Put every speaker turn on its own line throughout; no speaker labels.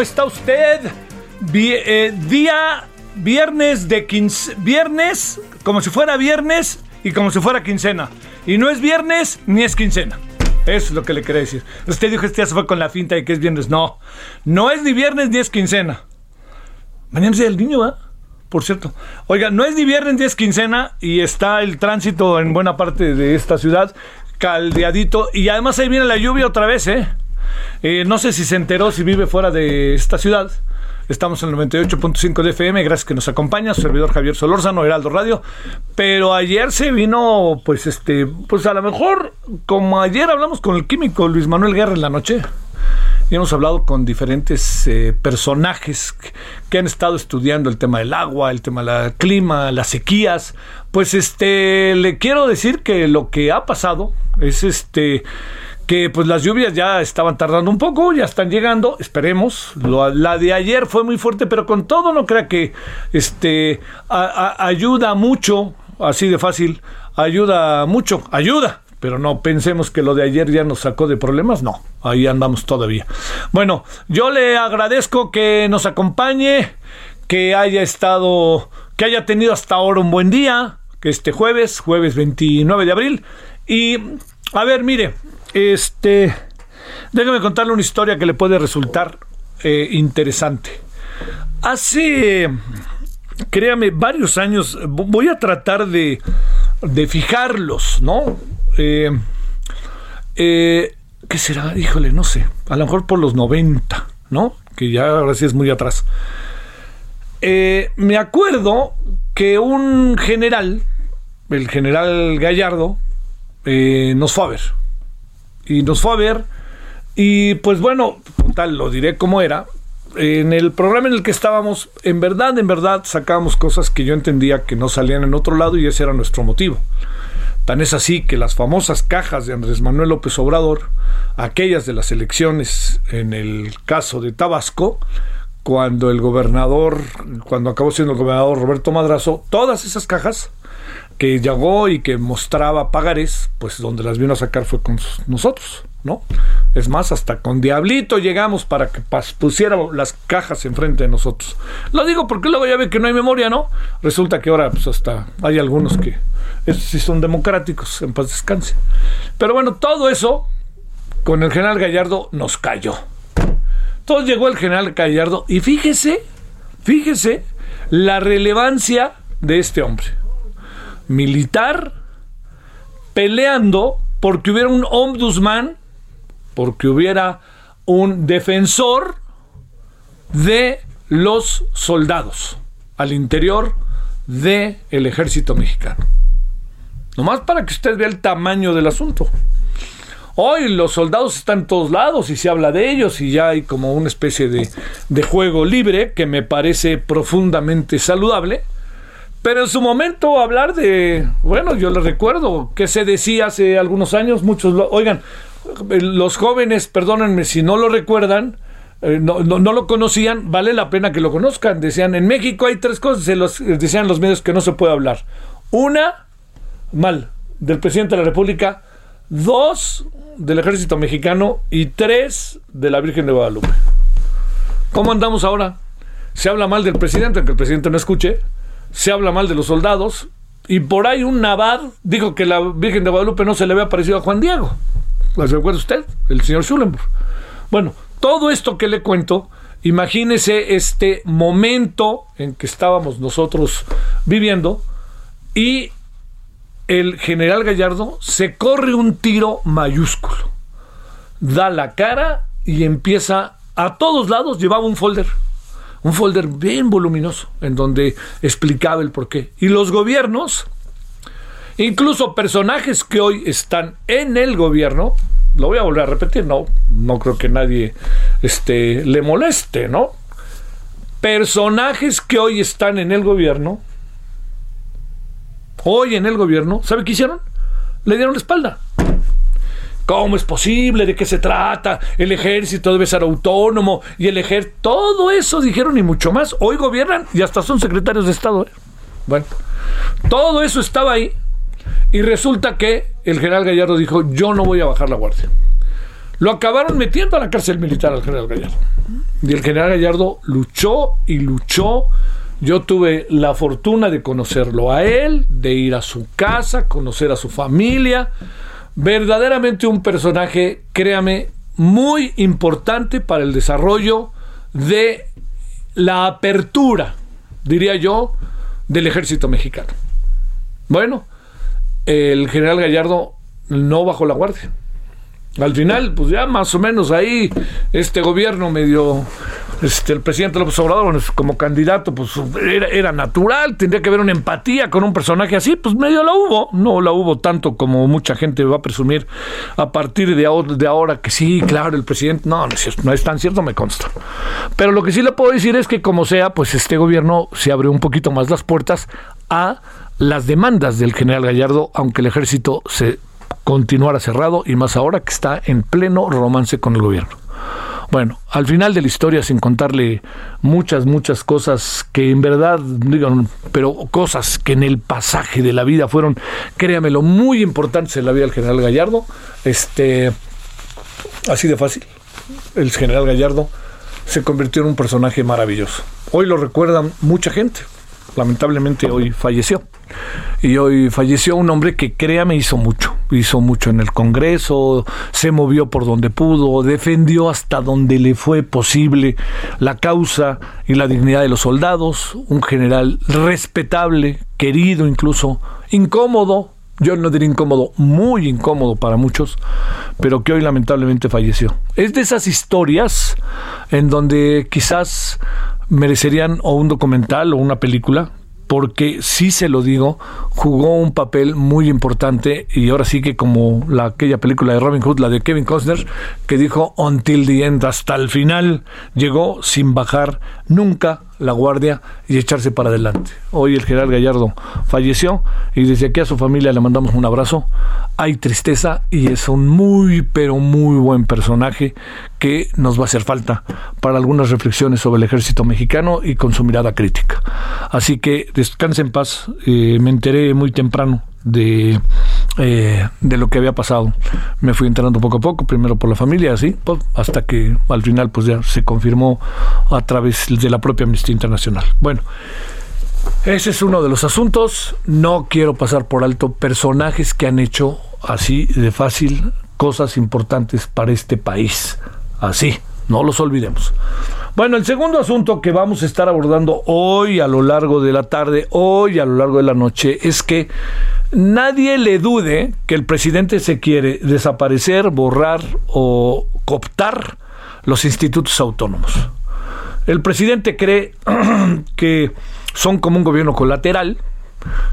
¿Cómo está usted? Eh, día viernes de quince, viernes, como si fuera viernes y como si fuera quincena. Y no es viernes ni es quincena. Eso es lo que le quería decir. Usted dijo este día se fue con la finta de que es viernes. No, no es ni viernes ni es quincena. Mañana es del niño, ¿va? Por cierto. Oiga, no es ni viernes ni es quincena y está el tránsito en buena parte de esta ciudad caldeadito. Y además ahí viene la lluvia otra vez, ¿eh? Eh, no sé si se enteró, si vive fuera de esta ciudad. Estamos en el 98.5 de FM, gracias que nos acompaña, su servidor Javier Solórzano, Heraldo Radio. Pero ayer se vino, pues este, pues a lo mejor, como ayer hablamos con el químico Luis Manuel Guerra en la noche, y hemos hablado con diferentes eh, personajes que, han estado estudiando el tema del agua, el tema del clima, las sequías. Pues este, le quiero decir que lo que ha pasado es este que pues las lluvias ya estaban tardando un poco, ya están llegando, esperemos. La de ayer fue muy fuerte, pero con todo no crea que este ayuda mucho, así de fácil, ayuda mucho, ayuda. Pero no pensemos que lo de ayer ya nos sacó de problemas, no, ahí andamos todavía. Bueno, yo le agradezco que nos acompañe, que haya estado, que haya tenido hasta ahora un buen día, que este jueves, jueves 29 de abril. Y, a ver, mire, este, déjame contarle una historia que le puede resultar eh, interesante. Hace, créame, varios años, vo- voy a tratar de, de fijarlos, ¿no? Eh, eh, ¿Qué será? Híjole, no sé. A lo mejor por los 90, ¿no? Que ya ahora sí es muy atrás. Me acuerdo que un general, el general Gallardo, nos fue a ver. Y nos fue a ver. Y pues bueno, tal, lo diré como era. En el programa en el que estábamos, en verdad, en verdad, sacábamos cosas que yo entendía que no salían en otro lado y ese era nuestro motivo. Tan es así que las famosas cajas de Andrés Manuel López Obrador, aquellas de las elecciones en el caso de Tabasco, cuando el gobernador, cuando acabó siendo el gobernador Roberto Madrazo, todas esas cajas que llegó y que mostraba pagares, pues donde las vino a sacar fue con nosotros, ¿no? Es más, hasta con Diablito llegamos para que pusiera las cajas enfrente de nosotros. Lo digo porque luego ya ve que no hay memoria, ¿no? Resulta que ahora pues hasta hay algunos que esos sí son democráticos, en paz descanse. Pero bueno, todo eso con el general Gallardo nos cayó. Entonces llegó el general Gallardo y fíjese, fíjese la relevancia de este hombre. Militar peleando porque hubiera un ombudsman, porque hubiera un defensor de los soldados al interior del ejército mexicano. Nomás para que usted vea el tamaño del asunto. Hoy los soldados están en todos lados y se habla de ellos y ya hay como una especie de, de juego libre que me parece profundamente saludable. Pero en su momento hablar de, bueno, yo les recuerdo que se decía hace algunos años, muchos, lo, oigan, los jóvenes, perdónenme si no lo recuerdan, eh, no, no, no, lo conocían, vale la pena que lo conozcan. Decían, en México hay tres cosas, se los, decían los medios que no se puede hablar. Una, mal, del presidente de la República. Dos, del ejército mexicano. Y tres, de la Virgen de Guadalupe. ¿Cómo andamos ahora? Se habla mal del presidente, aunque el presidente no escuche. Se habla mal de los soldados. Y por ahí un Navar dijo que la Virgen de Guadalupe no se le había parecido a Juan Diego. ¿Lo recuerda usted? El señor Schulenburg. Bueno, todo esto que le cuento, imagínese este momento en que estábamos nosotros viviendo y el general Gallardo se corre un tiro mayúsculo, da la cara y empieza a todos lados, llevaba un folder, un folder bien voluminoso en donde explicaba el porqué. Y los gobiernos, incluso personajes que hoy están en el gobierno, lo voy a volver a repetir, no, no creo que nadie este, le moleste, ¿no? Personajes que hoy están en el gobierno, hoy en el gobierno, ¿sabe qué hicieron? Le dieron la espalda. ¿Cómo es posible? ¿De qué se trata? El ejército debe ser autónomo y el ejército, todo eso dijeron y mucho más. Hoy gobiernan y hasta son secretarios de Estado. ¿eh? Bueno, todo eso estaba ahí y resulta que el general Gallardo dijo, yo no voy a bajar la guardia. Lo acabaron metiendo a la cárcel militar al general Gallardo. Y el general Gallardo luchó y luchó. Yo tuve la fortuna de conocerlo a él, de ir a su casa, conocer a su familia. Verdaderamente un personaje, créame, muy importante para el desarrollo de la apertura, diría yo, del ejército mexicano. Bueno, el general Gallardo no bajó la guardia. Al final, pues ya más o menos ahí, este gobierno medio, este, el presidente López Obrador como candidato, pues era, era, natural, tendría que haber una empatía con un personaje así, pues medio la hubo, no la hubo tanto como mucha gente va a presumir a partir de ahora, de ahora que sí, claro, el presidente, no, no es, no es tan cierto, me consta. Pero lo que sí le puedo decir es que como sea, pues este gobierno se abrió un poquito más las puertas a las demandas del general Gallardo, aunque el ejército se continuara cerrado y más ahora que está en pleno romance con el gobierno. Bueno, al final de la historia, sin contarle muchas, muchas cosas que en verdad, digan, pero cosas que en el pasaje de la vida fueron, créamelo, muy importantes en la vida del general Gallardo, este, así de fácil, el general Gallardo se convirtió en un personaje maravilloso. Hoy lo recuerdan mucha gente, lamentablemente hoy falleció. Y hoy falleció un hombre que, créame, hizo mucho. Hizo mucho en el Congreso, se movió por donde pudo, defendió hasta donde le fue posible la causa y la dignidad de los soldados. Un general respetable, querido incluso, incómodo, yo no diría incómodo, muy incómodo para muchos, pero que hoy lamentablemente falleció. Es de esas historias en donde quizás merecerían o un documental o una película, porque sí se lo digo, jugó un papel muy importante y ahora sí que como la, aquella película de Robin Hood, la de Kevin Costner, que dijo Until the End, hasta el final, llegó sin bajar nunca la guardia y echarse para adelante. Hoy el general Gallardo falleció y desde aquí a su familia le mandamos un abrazo. Hay tristeza y es un muy, pero muy buen personaje que nos va a hacer falta para algunas reflexiones sobre el ejército mexicano y con su mirada crítica. Así que descanse en paz. Eh, me enteré muy temprano de, eh, de lo que había pasado. Me fui enterando poco a poco, primero por la familia, así, pues, hasta que al final pues ya se confirmó a través de la propia Amnistía Internacional. Bueno, ese es uno de los asuntos. No quiero pasar por alto personajes que han hecho así de fácil cosas importantes para este país. Así, no los olvidemos. Bueno, el segundo asunto que vamos a estar abordando hoy a lo largo de la tarde, hoy a lo largo de la noche, es que nadie le dude que el presidente se quiere desaparecer, borrar o cooptar los institutos autónomos. El presidente cree que son como un gobierno colateral,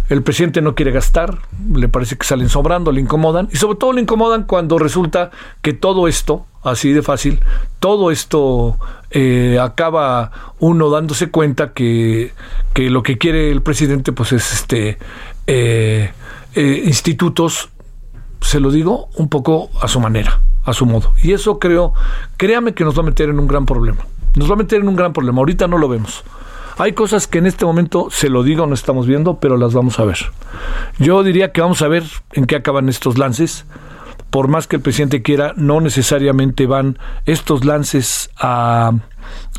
El presidente no quiere gastar, le parece que salen sobrando, le incomodan, y sobre todo le incomodan cuando resulta que todo esto, así de fácil, todo esto eh, acaba uno dándose cuenta que, que, lo que quiere el presidente pues es este eh, eh, institutos, se lo digo, un poco a su manera, a su modo. Y eso creo, créame que nos va a meter en un gran problema. Nos va a meter en un gran problema. Ahorita no lo vemos. Hay cosas que en este momento, se lo digo, no estamos viendo, pero las vamos a ver. Yo diría que vamos a ver en qué acaban estos lances. Por más que el presidente quiera, no necesariamente van estos lances a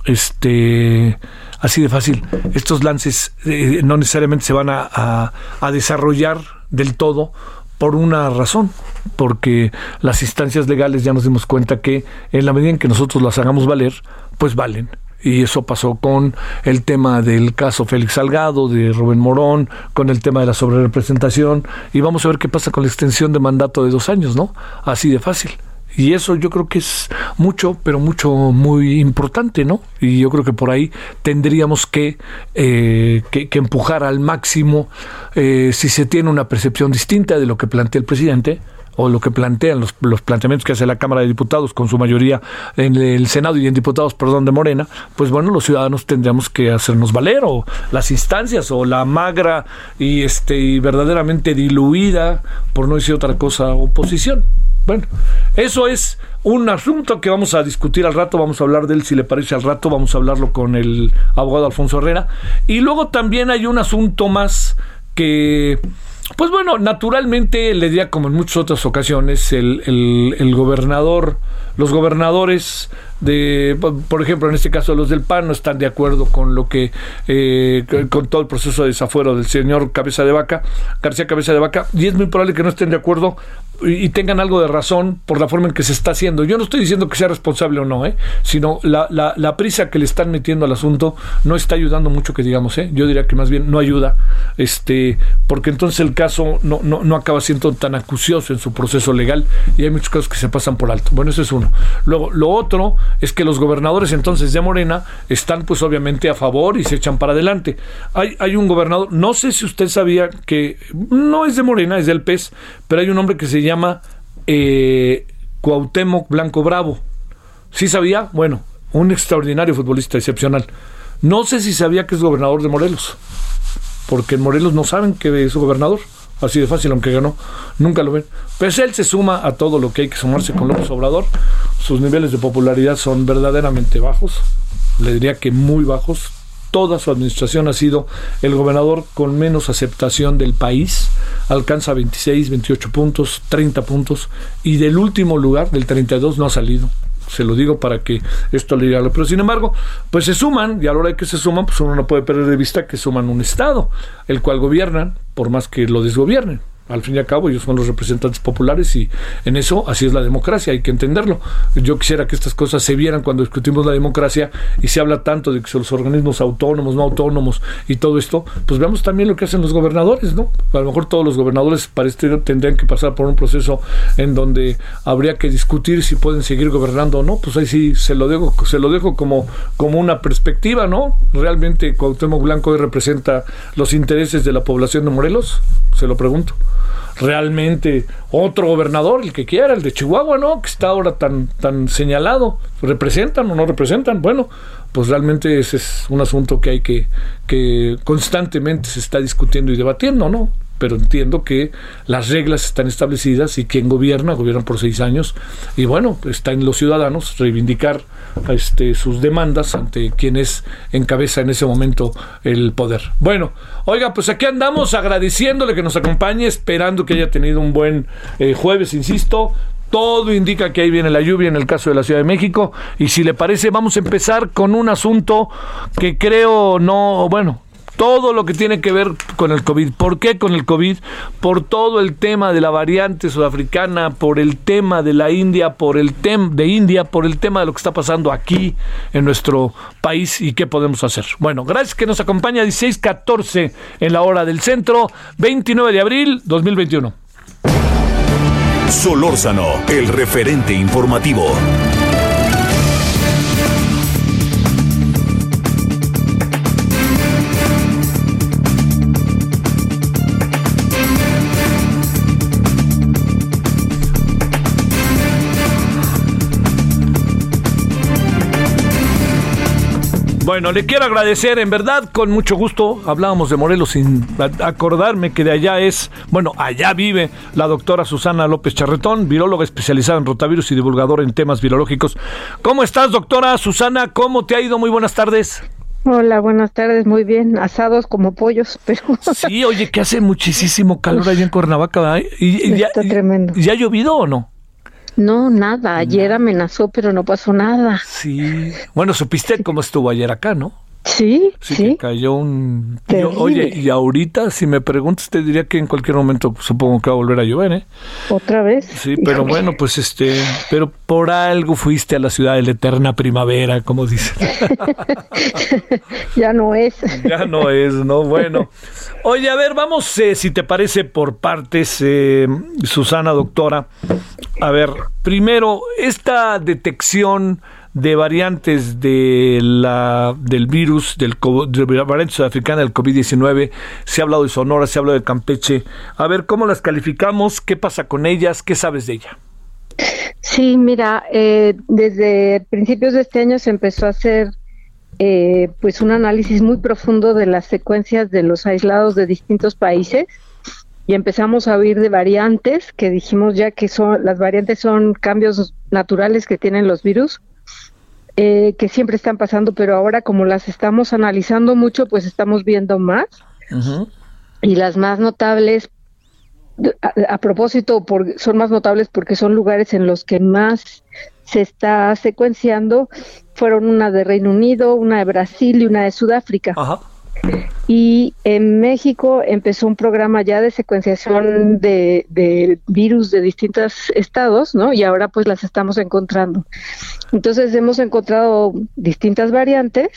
este así de fácil. Estos lances eh, no necesariamente se van a, a desarrollar del todo por una razón, porque las instancias legales ya nos dimos cuenta que en la medida en que nosotros las hagamos valer, pues valen y eso pasó con el tema del caso Félix Salgado, de Rubén Morón, con el tema de la sobrerepresentación, y vamos a ver qué pasa con la extensión de mandato de dos años, ¿no? Así de fácil. Y eso yo creo que es mucho, pero mucho, muy importante, ¿no? Y yo creo que por ahí tendríamos que, eh, que, empujar al máximo, eh, si se tiene una percepción distinta de lo que plantea el presidente, o lo que plantean los, los, planteamientos que hace la Cámara de Diputados con su mayoría en el Senado y en diputados, perdón, de Morena, pues bueno, los ciudadanos tendríamos que hacernos valer o las instancias o la magra y este y verdaderamente diluida, por no decir otra cosa, oposición. Bueno, eso es un asunto que vamos a discutir al rato, vamos a hablar de él si le parece al rato, vamos a hablarlo con el abogado Alfonso Herrera. Y luego también hay un asunto más que pues bueno, naturalmente le diría como en muchas otras ocasiones, el, el, el gobernador, los gobernadores de, por ejemplo, en este caso los del PAN no están de acuerdo con lo que, eh, con todo el proceso de desafuero del señor Cabeza de Vaca, García Cabeza de Vaca, y es muy probable que no estén de acuerdo y tengan algo de razón por la forma en que se está haciendo. Yo no estoy diciendo que sea responsable o no, ¿eh? sino la, la, prisa que le están metiendo al asunto no está ayudando mucho que digamos, ¿eh? yo diría que más bien no ayuda, este, porque entonces el caso no, no, no acaba siendo tan acucioso en su proceso legal y hay muchos casos que se pasan por alto. Bueno, eso es uno. Luego, lo otro es que los gobernadores entonces de Morena están pues obviamente a favor y se echan para adelante. Hay, hay un gobernador, no sé si usted sabía que no es de Morena, es del PES, pero hay un hombre que se llama eh, Cuauhtémoc Blanco Bravo. ¿Sí sabía? Bueno, un extraordinario futbolista excepcional. No sé si sabía que es gobernador de Morelos, porque en Morelos no saben que es gobernador. Así de fácil, aunque ganó, nunca lo ven. Pues él se suma a todo lo que hay que sumarse con López Obrador. Sus niveles de popularidad son verdaderamente bajos, le diría que muy bajos. Toda su administración ha sido el gobernador con menos aceptación del país. Alcanza 26, 28 puntos, 30 puntos. Y del último lugar, del 32, no ha salido se lo digo para que esto le diga. Pero sin embargo, pues se suman, y a la hora de que se suman, pues uno no puede perder de vista que suman un Estado, el cual gobiernan, por más que lo desgobiernen al fin y al cabo ellos son los representantes populares y en eso así es la democracia, hay que entenderlo. Yo quisiera que estas cosas se vieran cuando discutimos la democracia y se habla tanto de que son los organismos autónomos, no autónomos y todo esto, pues veamos también lo que hacen los gobernadores, ¿no? A lo mejor todos los gobernadores para este tendrían que pasar por un proceso en donde habría que discutir si pueden seguir gobernando o no, pues ahí sí se lo dejo, se lo dejo como, como una perspectiva, ¿no? Realmente Cuauhtémoc Blanco hoy representa los intereses de la población de Morelos, se lo pregunto realmente otro gobernador, el que quiera, el de Chihuahua, ¿no? Que está ahora tan, tan señalado. ¿Representan o no representan? Bueno, pues realmente ese es un asunto que hay que, que constantemente se está discutiendo y debatiendo, ¿no? Pero entiendo que las reglas están establecidas y quien gobierna, gobierna por seis años, y bueno, está en los ciudadanos reivindicar este, sus demandas ante quienes encabeza en ese momento el poder. Bueno, oiga, pues aquí andamos agradeciéndole que nos acompañe, esperando que haya tenido un buen eh, jueves, insisto. Todo indica que ahí viene la lluvia en el caso de la Ciudad de México. Y si le parece, vamos a empezar con un asunto que creo no, bueno, todo lo que tiene que ver con el COVID. ¿Por qué con el COVID? Por todo el tema de la variante sudafricana, por el tema de la India, por el tema de India, por el tema de lo que está pasando aquí en nuestro país y qué podemos hacer. Bueno, gracias que nos acompaña 16:14 en la hora del centro, 29 de abril 2021.
Solórzano, el referente informativo.
Bueno, le quiero agradecer, en verdad, con mucho gusto. Hablábamos de Morelos sin acordarme que de allá es, bueno, allá vive la doctora Susana López Charretón, viróloga especializada en rotavirus y divulgadora en temas virológicos. ¿Cómo estás, doctora Susana? ¿Cómo te ha ido? Muy buenas tardes.
Hola, buenas tardes, muy bien, asados como pollos, pero...
Sí, oye, que hace muchísimo calor allá en Cuernavaca,
Y, Está tremendo.
¿Ya ha llovido o no?
No, nada. Ayer amenazó, pero no pasó nada.
Sí. Bueno, supiste cómo estuvo ayer acá, ¿no?
Sí, sí.
sí. cayó un... oye, y ahorita, si me preguntas, te diría que en cualquier momento supongo que va a volver a llover, ¿eh?
¿Otra vez?
Sí, pero bueno, pues este... Pero por algo fuiste a la ciudad de la eterna primavera, como dices.
ya no es.
ya no es, ¿no? Bueno. Oye, a ver, vamos, eh, si te parece, por partes, eh, Susana, doctora. A ver, primero, esta detección de variantes de la, del virus, del, de la variante sudafricana del COVID-19. Se ha hablado de Sonora, se ha hablado de Campeche. A ver, ¿cómo las calificamos? ¿Qué pasa con ellas? ¿Qué sabes de ella?
Sí, mira, eh, desde principios de este año se empezó a hacer eh, pues un análisis muy profundo de las secuencias de los aislados de distintos países y empezamos a oír de variantes que dijimos ya que son las variantes son cambios naturales que tienen los virus eh, que siempre están pasando, pero ahora como las estamos analizando mucho, pues estamos viendo más. Y las más notables, a, propósito, por, son más notables porque son lugares en los que más se está secuenciando. Fueron una de Reino Unido, una de Brasil y una de Sudáfrica. Ajá. Y en México empezó un programa ya de secuenciación de, virus de distintos estados, ¿no? Y ahora pues las estamos encontrando. Entonces hemos encontrado distintas variantes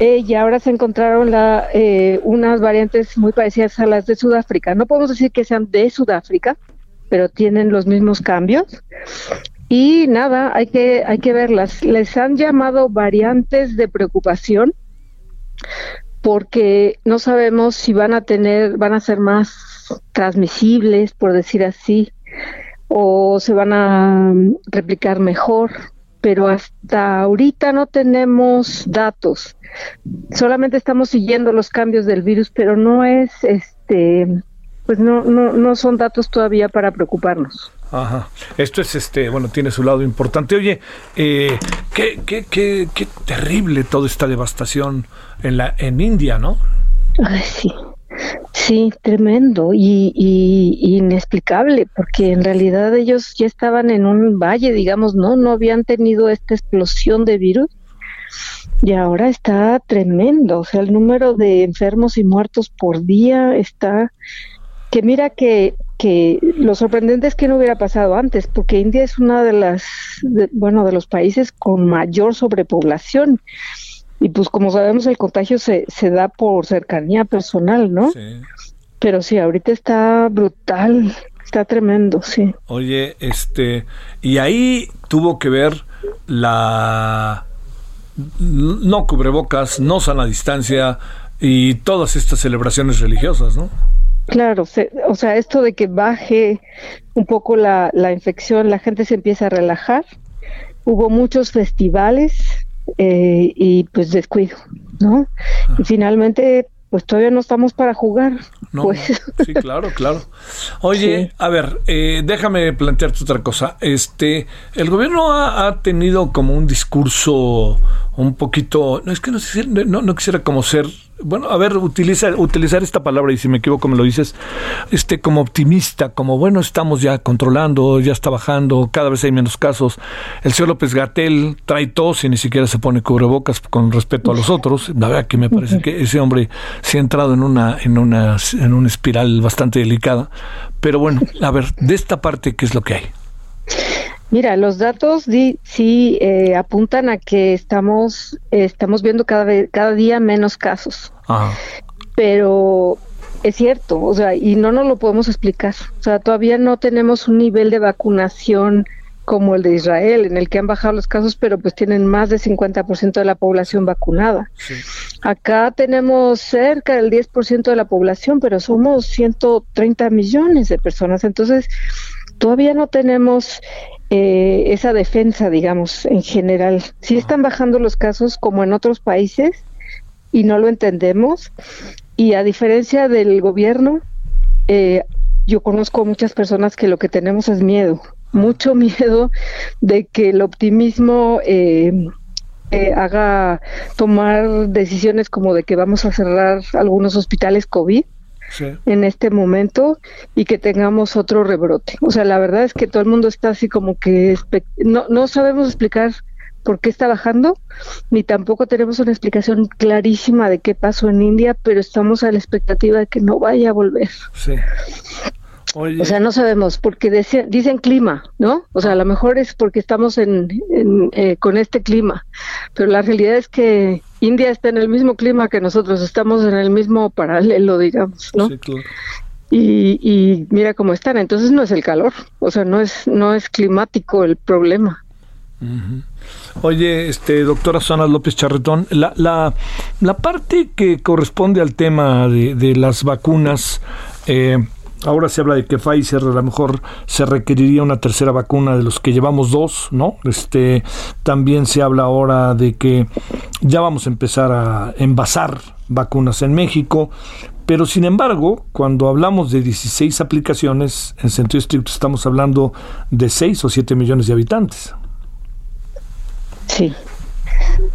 eh, y ahora se encontraron eh, unas variantes muy parecidas a las de Sudáfrica. No podemos decir que sean de Sudáfrica, pero tienen los mismos cambios. Y nada, hay que, hay que verlas. Les han llamado variantes de preocupación porque no sabemos si van a tener, van a ser más transmisibles, por decir así, o se van a replicar mejor, pero hasta ahorita no tenemos datos. Solamente estamos siguiendo los cambios del virus, pero no es este pues no no no son datos todavía para preocuparnos.
Ajá. Esto es, este, bueno, tiene su lado importante. Oye, eh, qué, qué, qué, qué terrible toda esta devastación en la en India, ¿no?
Ay, sí. Sí, tremendo y, y, inexplicable, porque en realidad ellos ya estaban en un valle, digamos, no, no habían tenido esta explosión de virus y ahora está tremendo, o sea, el número de enfermos y muertos por día está que mira que, que lo sorprendente es que no hubiera pasado antes, porque India es una de las, bueno, de los países con mayor sobrepoblación. Y pues como sabemos el contagio se, se da por cercanía personal, ¿no? Sí. Pero sí, ahorita está brutal, está tremendo, sí.
Oye, este, y ahí tuvo que ver la no cubrebocas, no sana distancia y todas estas celebraciones religiosas, ¿no?
Claro, o sea, esto de que baje un poco la, la infección, la gente se empieza a relajar. Hubo muchos festivales eh, y pues descuido, ¿no? Y finalmente, pues todavía no estamos para jugar. pues.
Sí, claro, claro. Oye, a ver, eh, déjame plantearte otra cosa. Este, el gobierno ha, ha, tenido como un discurso un poquito, no es que no, no, no quisiera como ser bueno, a ver, utiliza, utilizar esta palabra y si me equivoco me lo dices, este como optimista, como bueno, estamos ya controlando, ya está bajando, cada vez hay menos casos. El señor López Gatel trae tos y ni siquiera se pone cubrebocas con respecto a los otros. La verdad que me parece que ese hombre se ha entrado en una, en una, en una espiral bastante delicada. Pero bueno, a ver, de esta parte, ¿qué es lo que hay?
Mira, los datos sí eh, apuntan a que estamos estamos viendo cada vez, cada día menos casos. Pero es cierto, o sea, y no nos lo podemos explicar. O sea, todavía no tenemos un nivel de vacunación como el de Israel, en el que han bajado los casos, pero pues tienen más del 50% de la población vacunada. Acá tenemos cerca del 10% de la población, pero somos 130 millones de personas. Entonces, todavía no tenemos eh, esa defensa, digamos, en general. Sí están bajando los casos como en otros países y no lo entendemos. Y a diferencia del gobierno, eh, yo conozco muchas personas que lo que tenemos es miedo, mucho miedo de que el optimismo eh, haga tomar decisiones como de que vamos a cerrar algunos hospitales COVID en este momento y que tengamos otro rebrote. O sea, la verdad es que todo el mundo está así como que no, no sabemos explicar por qué está bajando, ni tampoco tenemos una explicación clarísima de qué pasó en India, pero estamos a la expectativa de que no vaya a volver. Sí. O sea, no sabemos, porque dicen clima, ¿no? O sea, a lo mejor es porque estamos en, eh, con este clima, pero la realidad es que India está en el mismo clima que nosotros, estamos en el mismo paralelo, digamos, ¿no? Sí, claro. Y, y mira cómo están, entonces no es el calor, o sea, no es, no es climático el problema.
Oye, este, doctora Susana López Charretón, la, la, la parte que corresponde al tema de, de las vacunas, eh, Ahora se habla de que Pfizer a lo mejor se requeriría una tercera vacuna de los que llevamos dos, ¿no? Este, también se habla ahora de que ya vamos a empezar a envasar vacunas en México, pero sin embargo, cuando hablamos de 16 aplicaciones, en sentido estricto estamos hablando de 6 o 7 millones de habitantes.
Sí,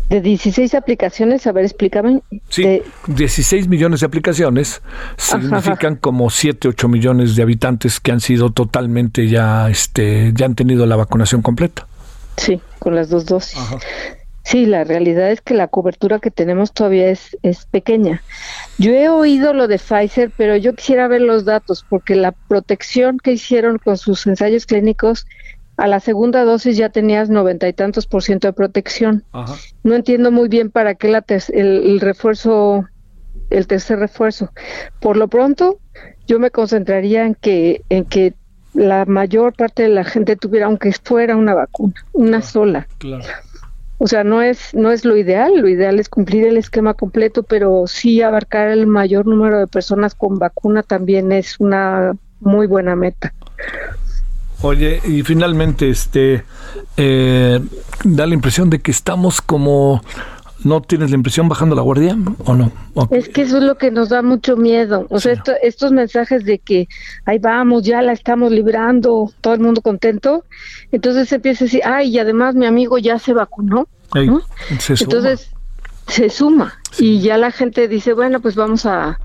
de 16 aplicaciones, a ver, explícame.
Sí, 16 millones de aplicaciones significan como 7, 8 millones de habitantes que han sido totalmente ya, este, ya han tenido la vacunación completa.
Sí, con las dos dosis. Sí, la realidad es que la cobertura que tenemos todavía es, es pequeña. Yo he oído lo de Pfizer, pero yo quisiera ver los datos porque la protección que hicieron con sus ensayos clínicos a la segunda dosis ya tenías noventa y tantos por ciento de protección. No entiendo muy bien para qué la el, refuerzo, el tercer refuerzo. Por lo pronto, yo me concentraría en que, en que la mayor parte de la gente tuviera, aunque fuera una vacuna, una sola. O sea, no es, no es lo ideal, lo ideal es cumplir el esquema completo, pero sí abarcar el mayor número de personas con vacuna también es una muy buena meta.
Oye, y finalmente, este, eh, da la impresión de que estamos como, ¿no tienes la impresión bajando la guardia o no?
Es que eso es lo que nos da mucho miedo. O sea, estos mensajes de que ahí vamos, ya la estamos librando, todo el mundo contento. Entonces se empieza a decir, ay, y además mi amigo ya se vacunó. Entonces se suma y ya la gente dice, bueno, pues vamos a,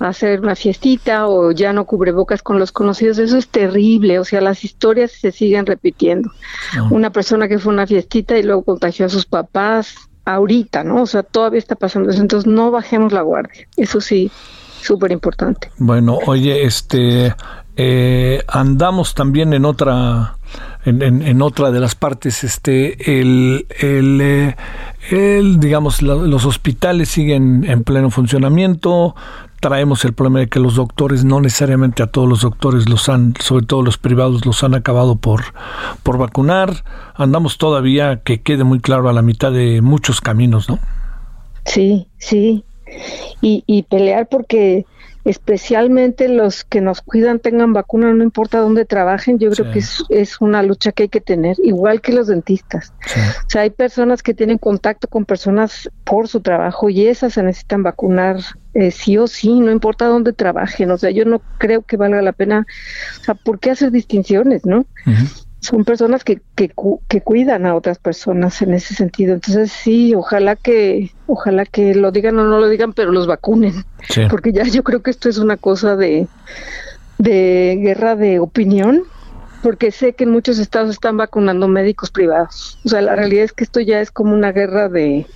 hacer una fiestita o ya no cubre bocas con los conocidos, eso es terrible, o sea, las historias se siguen repitiendo. Una persona que fue a una fiestita y luego contagió a sus papás ahorita, ¿no? O sea, todavía está pasando eso, entonces no bajemos la guardia, eso sí, súper importante.
Bueno, oye, este, eh, andamos también en otra en, en, otra de las partes este el, el, eh, el digamos los hospitales siguen en pleno funcionamiento traemos el problema de que los doctores, no necesariamente a todos los doctores los han, sobre todo los privados, los han acabado por, por vacunar. Andamos todavía, que quede muy claro, a la mitad de muchos caminos, ¿no?
Sí, sí. Y, y pelear porque especialmente los que nos cuidan tengan vacuna, no importa dónde trabajen, yo creo que es, una lucha que hay que tener, igual que los dentistas. O sea, hay personas que tienen contacto con personas por su trabajo y esas se necesitan vacunar eh, sí o sí, no importa dónde trabajen. O sea, yo no creo que valga la pena, o sea, ¿por qué hacer distinciones, no? Son personas que, que, que, cuidan a otras personas en ese sentido. Entonces sí, ojalá que, ojalá que lo digan o no lo digan, pero los vacunen, porque ya yo creo que esto es una cosa de, de guerra de opinión, porque sé que en muchos estados están vacunando médicos privados. O sea, la realidad es que esto ya es como una guerra de,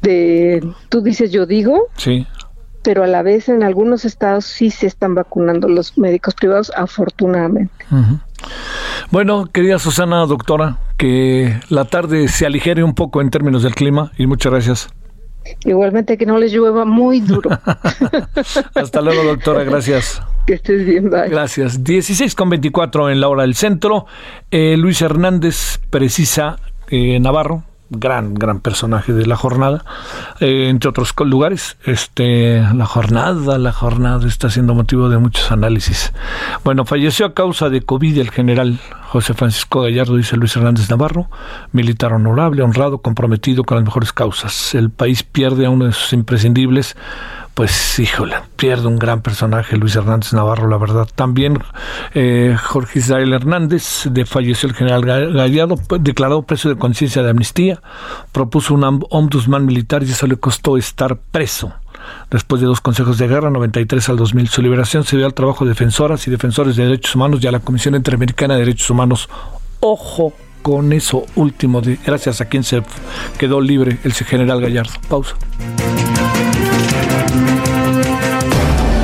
de, tú dices yo digo,
sí
pero a la vez en algunos estados sí se están vacunando los médicos privados, afortunadamente.
Bueno, querida Susana, doctora, que la tarde se aligere un poco en términos del clima y muchas gracias.
Igualmente que no les llueva muy duro.
Hasta luego, doctora, gracias.
Que estés bien, bye.
Gracias. 16 con 24 en la hora del centro. Eh, Luis Hernández precisa, eh, Navarro, gran, gran personaje de la jornada, eh, entre otros lugares. Este, la jornada, la jornada está siendo motivo de muchos análisis. Bueno, falleció a causa de COVID el general José Francisco Gallardo, dice Luis Hernández Navarro, militar honorable, honrado, comprometido con las mejores causas. El país pierde a uno de sus imprescindibles pues híjole, pierde un gran personaje Luis Hernández Navarro, la verdad. También eh, Jorge Israel Hernández, de falleció el general Gallardo, declarado preso de conciencia de amnistía, propuso un ombudsman militar y eso le costó estar preso. Después de dos consejos de guerra, 93 al 2000, su liberación se dio al trabajo de defensoras y defensores de derechos humanos y a la Comisión Interamericana de Derechos Humanos. Ojo con eso último, gracias a quien se quedó libre el general Gallardo. Pausa.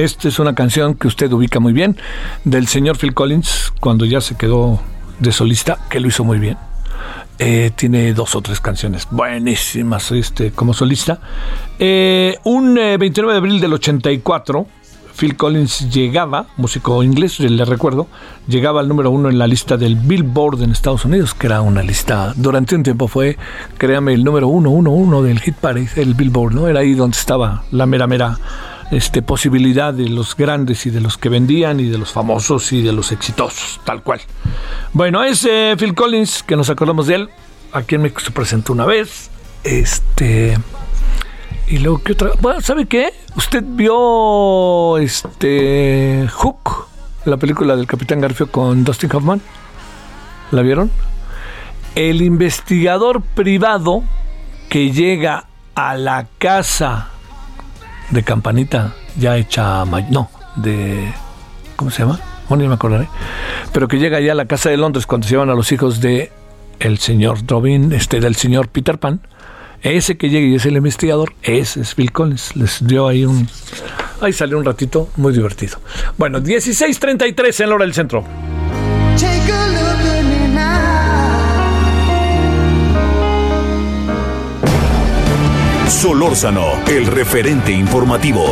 Esta es una canción que usted ubica muy bien del señor Phil Collins cuando ya se quedó de solista, que lo hizo muy bien. Eh, tiene dos o tres canciones buenísimas este, como solista. Eh, un 29 eh, de abril del 84, Phil Collins llegaba, músico inglés, le recuerdo, llegaba al número uno en la lista del Billboard en Estados Unidos, que era una lista, durante un tiempo fue, créame, el número uno, uno, uno del Hit Parade, el Billboard, ¿no? Era ahí donde estaba la mera, mera este, posibilidad de los grandes y de los que vendían y de los famosos y de los exitosos, tal cual. Bueno, es eh, Phil Collins, que nos acordamos de él, aquí en México se presentó una vez, este... Y luego, ¿qué otra? Bueno, ¿sabe qué? ¿Usted vio este Hook, la película del Capitán Garfio con Dustin Hoffman? ¿La vieron? El investigador privado que llega a la casa de campanita ya hecha, no, de, ¿cómo se llama? Bueno, ya me acordaré. Pero que llega ya a la casa de Londres cuando se llevan a los hijos de el señor Robin, este, del señor Peter Pan. Ese que llega y es el investigador, ese es Phil Collins. Les dio ahí un... Ahí salió un ratito muy divertido. Bueno, 16.33 en la hora del centro.
Solórzano, el referente informativo.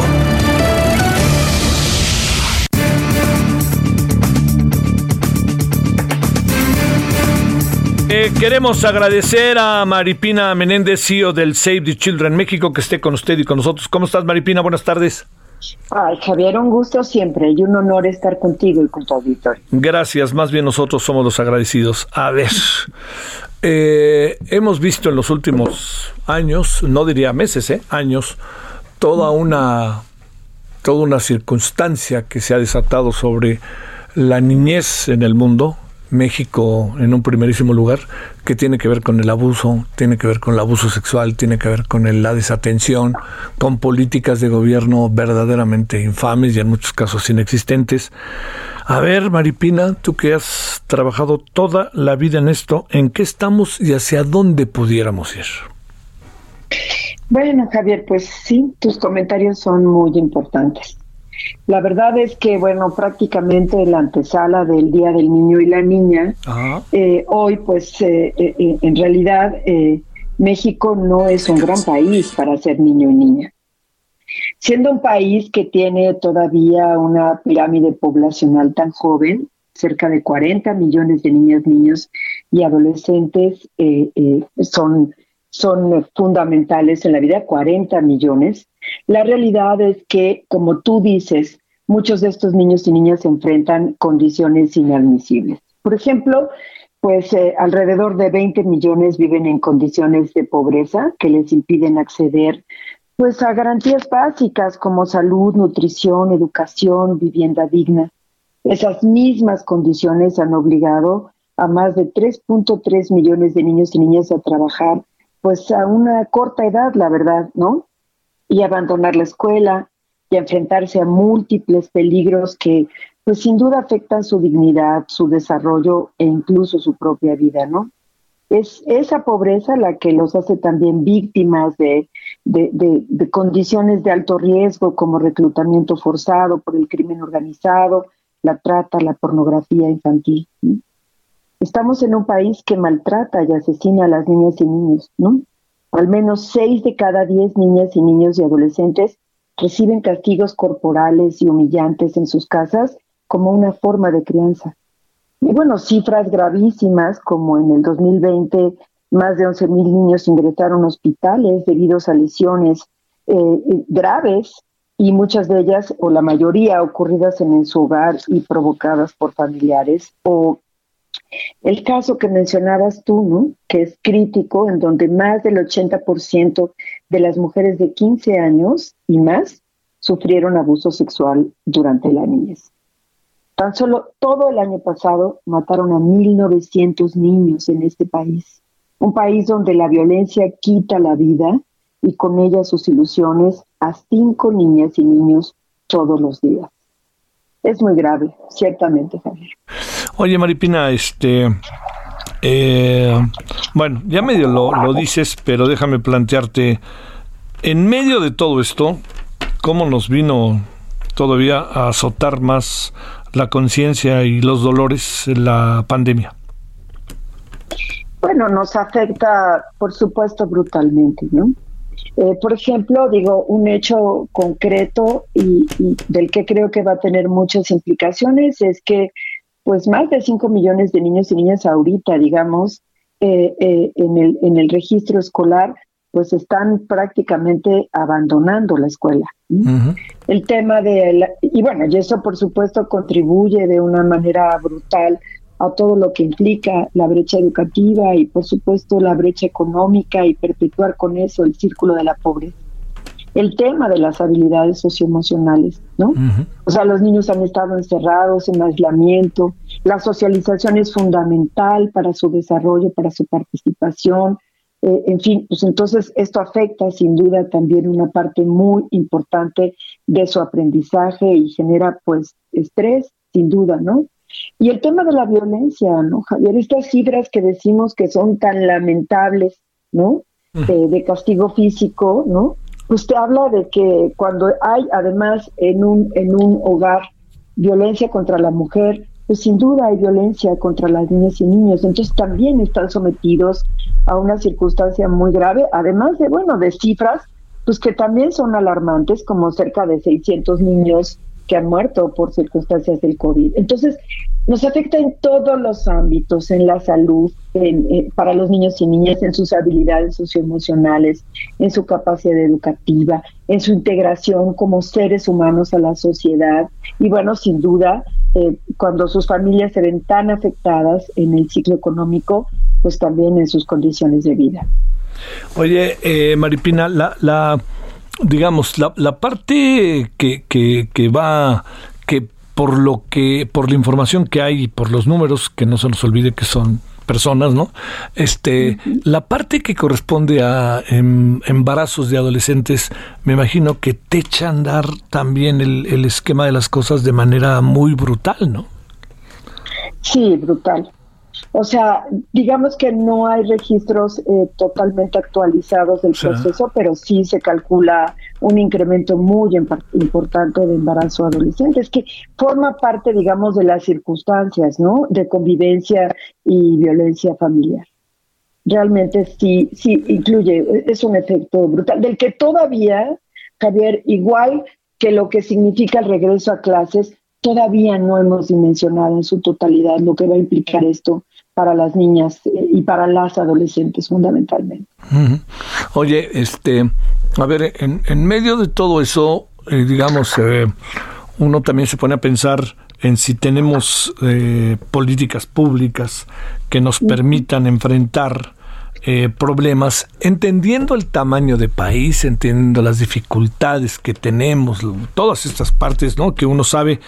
Eh, queremos agradecer a Maripina Menéndez, CEO del Save the Children México, que esté con usted y con nosotros. ¿Cómo estás, Maripina? Buenas tardes.
Ay, Javier, un gusto siempre y un honor estar contigo y con tu auditorio.
Gracias, más bien nosotros somos los agradecidos. A ver, eh, hemos visto en los últimos años, no diría meses, eh, años, toda una, toda una circunstancia que se ha desatado sobre la niñez en el mundo, México en un primerísimo lugar, que tiene que ver con el abuso, tiene que ver con el abuso sexual, tiene que ver con la desatención, con políticas de gobierno verdaderamente infames y en muchos casos inexistentes. A ver, Maripina, tú que has trabajado toda la vida en esto, ¿en qué estamos y hacia dónde pudiéramos ir?
Bueno, Javier, pues sí, tus comentarios son muy importantes. La verdad es que, bueno, prácticamente la antesala del Día del Niño y la Niña, eh, hoy pues eh, eh, en realidad México no es un gran país para ser niño y niña. Siendo un país que tiene todavía una pirámide poblacional tan joven, cerca de 40 millones de niñas, niños y adolescentes son, son fundamentales en la vida, 40 millones, la realidad es que, como tú dices, muchos de estos niños y niñas enfrentan condiciones inadmisibles. Por ejemplo, pues eh, alrededor de 20 millones viven en condiciones de pobreza que les impiden acceder pues a garantías básicas como salud, nutrición, educación, vivienda digna. Esas mismas condiciones han obligado a más de 3.3 millones de niños y niñas a trabajar pues a una corta edad, la verdad, ¿no? y abandonar la escuela y enfrentarse a múltiples peligros que pues sin duda afectan su dignidad, su desarrollo e incluso su propia vida, ¿no? Es esa pobreza la que los hace también víctimas de, condiciones de alto riesgo como reclutamiento forzado por el crimen organizado, la trata, la pornografía infantil. Estamos en un país que maltrata y asesina a las niñas y niños, ¿no? Al menos seis de cada diez niñas y niños y adolescentes reciben castigos corporales y humillantes en sus casas como una forma de crianza. Y bueno, cifras gravísimas como en el 2020 más de 11 mil niños ingresaron a hospitales debido a lesiones eh, eh, graves y muchas de ellas o la mayoría ocurridas en su hogar y provocadas por familiares o el caso que mencionabas tú, ¿no? que es crítico, en donde más del 80% de las mujeres de 15 años y más sufrieron abuso sexual durante la niñez. Tan solo todo el año pasado mataron a 1.900 niños en este país, un país donde la violencia quita la vida y con ella sus ilusiones a cinco niñas y niños todos los días. Es muy grave, ciertamente, Javier.
Oye, Maripina, este. Eh, bueno, ya medio lo, lo dices, pero déjame plantearte. En medio de todo esto, ¿cómo nos vino todavía a azotar más la conciencia y los dolores la pandemia?
Bueno, nos afecta, por supuesto, brutalmente, ¿no? Eh, por ejemplo, digo, un hecho concreto y, del que creo que va a tener muchas implicaciones es que pues más de 5 millones de niños y niñas ahorita, digamos, eh, eh, en, el, en el registro escolar, pues están prácticamente abandonando la escuela. El tema de, y bueno, y eso por supuesto contribuye de una manera brutal a todo lo que implica la brecha educativa y por supuesto la brecha económica y perpetuar con eso el círculo de la pobreza el tema de las habilidades socioemocionales, ¿no? O sea, los niños han estado encerrados en aislamiento, la socialización es fundamental para su desarrollo, para su participación, eh, en fin, pues entonces esto afecta sin duda también una parte muy importante de su aprendizaje y genera pues estrés, sin duda, ¿no? Y el tema de la violencia, ¿no, Javier? Estas cifras que decimos que son tan lamentables, ¿no? Eh, de castigo físico, ¿no? Usted habla de que cuando hay además en un, en un hogar violencia contra la mujer, pues sin duda hay violencia contra las niñas y niños, entonces también están sometidos a una circunstancia muy grave, además de, bueno, de cifras, pues que también son alarmantes, como cerca de 600 niños que han muerto por circunstancias del COVID. Entonces, nos afecta en todos los ámbitos, en la salud, en, para los niños y niñas, en sus habilidades socioemocionales, en su capacidad educativa, en su integración como seres humanos a la sociedad. Y bueno, sin duda, eh, cuando sus familias se ven tan afectadas en el ciclo económico, pues también en sus condiciones de vida.
Oye, eh, Maripina, la digamos, la, la parte que, que, que va, que por lo que, por la información que hay y por los números, que no se nos olvide que son personas, ¿no? Este, la parte que corresponde a em, embarazos de adolescentes, me imagino que te echa a andar también el, el esquema de las cosas de manera muy brutal, ¿no?
Sí, brutal. O sea, digamos que no hay registros eh, totalmente actualizados del proceso, pero sí se calcula un incremento muy importante de embarazo adolescente. Es que forma parte, digamos, de las circunstancias, ¿no? De convivencia y violencia familiar. Realmente sí, sí incluye, es un efecto brutal, del que todavía, Javier, igual que lo que significa el regreso a clases, todavía no hemos dimensionado en su totalidad lo que va a implicar esto para las niñas eh, y para las adolescentes fundamentalmente.
Oye, este, a ver, en, en medio de todo eso, eh, digamos, eh, uno también se pone a pensar en si tenemos políticas públicas que nos permitan enfrentar eh, problemas, entendiendo el tamaño de país, entendiendo las dificultades que tenemos, todas estas partes, ¿no? Que uno sabe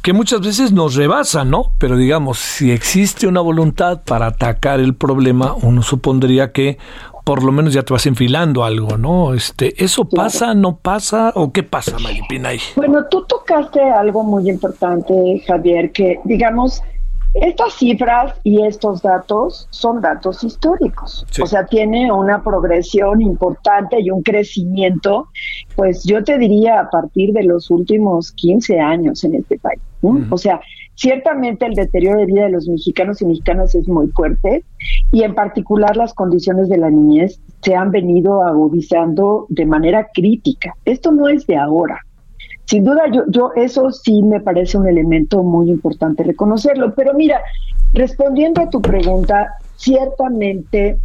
que muchas veces nos rebasan, ¿no? Pero digamos, si existe una voluntad para atacar el problema, uno supondría que por lo menos ya te vas enfilando algo, ¿no? Este, ¿Eso pasa, no pasa o qué pasa, Maripina?
Bueno, tú tocaste algo muy importante, Javier, que digamos, estas cifras y estos datos son datos históricos, o sea, tiene una progresión importante y un crecimiento, pues yo te diría a partir de los últimos 15 años en este país. O sea, ciertamente el deterioro de vida de los mexicanos y mexicanas es muy fuerte y en particular las condiciones de la niñez se han venido agudizando de manera crítica. Esto no es de ahora. Sin duda, yo, yo eso sí me parece un elemento muy importante reconocerlo. Pero mira, respondiendo a tu pregunta, ciertamente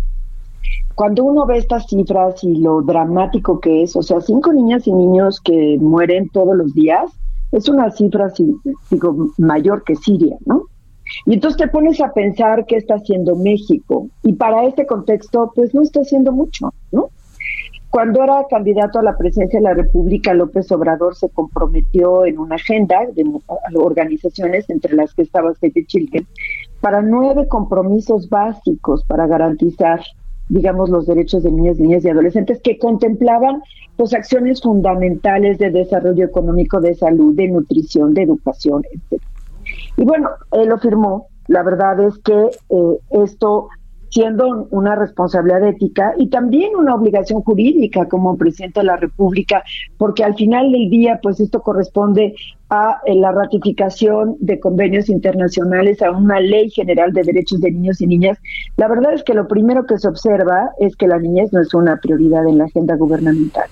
cuando uno ve estas cifras y lo dramático que es, o sea, cinco niñas y niños que mueren todos los días, es una cifra, digo, mayor que Siria, ¿no? Y entonces te pones a pensar qué está haciendo México. Y para este contexto, pues no está haciendo mucho, ¿no? Cuando era candidato a la presidencia de la República, López Obrador se comprometió en una agenda de organizaciones, entre las que estaba Save Children, para nueve compromisos básicos para garantizar, digamos, los derechos de niñas, niñas y adolescentes que contemplaban pues acciones fundamentales de desarrollo económico, de salud, de nutrición, de educación, etc. Y bueno, él lo firmó. La verdad es que eh, esto siendo una responsabilidad ética y también una obligación jurídica como presidente de la República, porque al final del día, pues esto corresponde a eh, la ratificación de convenios internacionales, a una ley general de derechos de niños y niñas. La verdad es que lo primero que se observa es que la niñez no es una prioridad en la agenda gubernamental.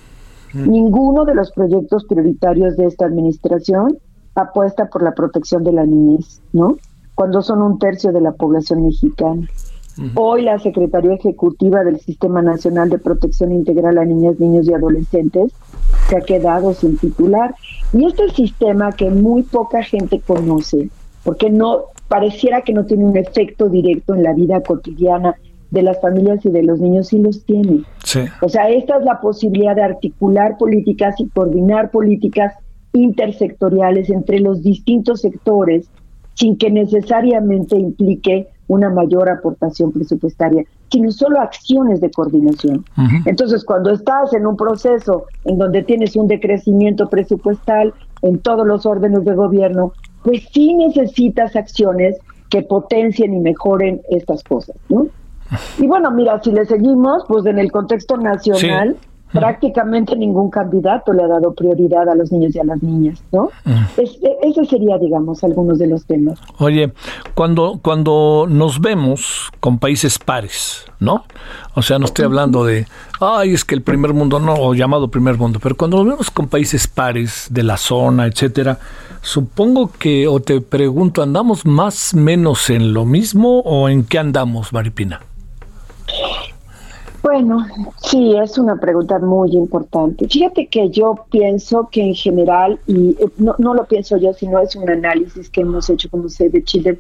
Mm. Ninguno de los proyectos prioritarios de esta administración apuesta por la protección de la niñez, ¿no? Cuando son un tercio de la población mexicana. Hoy la Secretaría Ejecutiva del Sistema Nacional de Protección Integral a Niñas, Niños y Adolescentes se ha quedado sin titular. Y este sistema que muy poca gente conoce, porque no pareciera que no tiene un efecto directo en la vida cotidiana de las familias y de los niños, sí los tiene. O sea, esta es la posibilidad de articular políticas y coordinar políticas intersectoriales entre los distintos sectores sin que necesariamente implique una mayor aportación presupuestaria, sino solo acciones de coordinación. Entonces, cuando estás en un proceso en donde tienes un decrecimiento presupuestal en todos los órdenes de gobierno, pues sí necesitas acciones que potencien y mejoren estas cosas, ¿no? Y bueno, mira, si le seguimos, pues en el contexto nacional, prácticamente ningún candidato le ha dado prioridad a los niños y a las niñas, ¿no? Mm. E, ese sería, digamos, algunos de los temas.
Oye, cuando, cuando nos vemos con países pares, ¿no? O sea, no estoy hablando de, ay, es que el primer mundo no, o llamado primer mundo, pero cuando nos vemos con países pares de la zona, etcétera, supongo que, o te pregunto, ¿andamos más menos en lo mismo o en qué andamos, Maripina?
Bueno, sí, es una pregunta muy importante. Fíjate que yo pienso que en general, y eh, no, no lo pienso yo, sino es un análisis que hemos hecho como Save Children,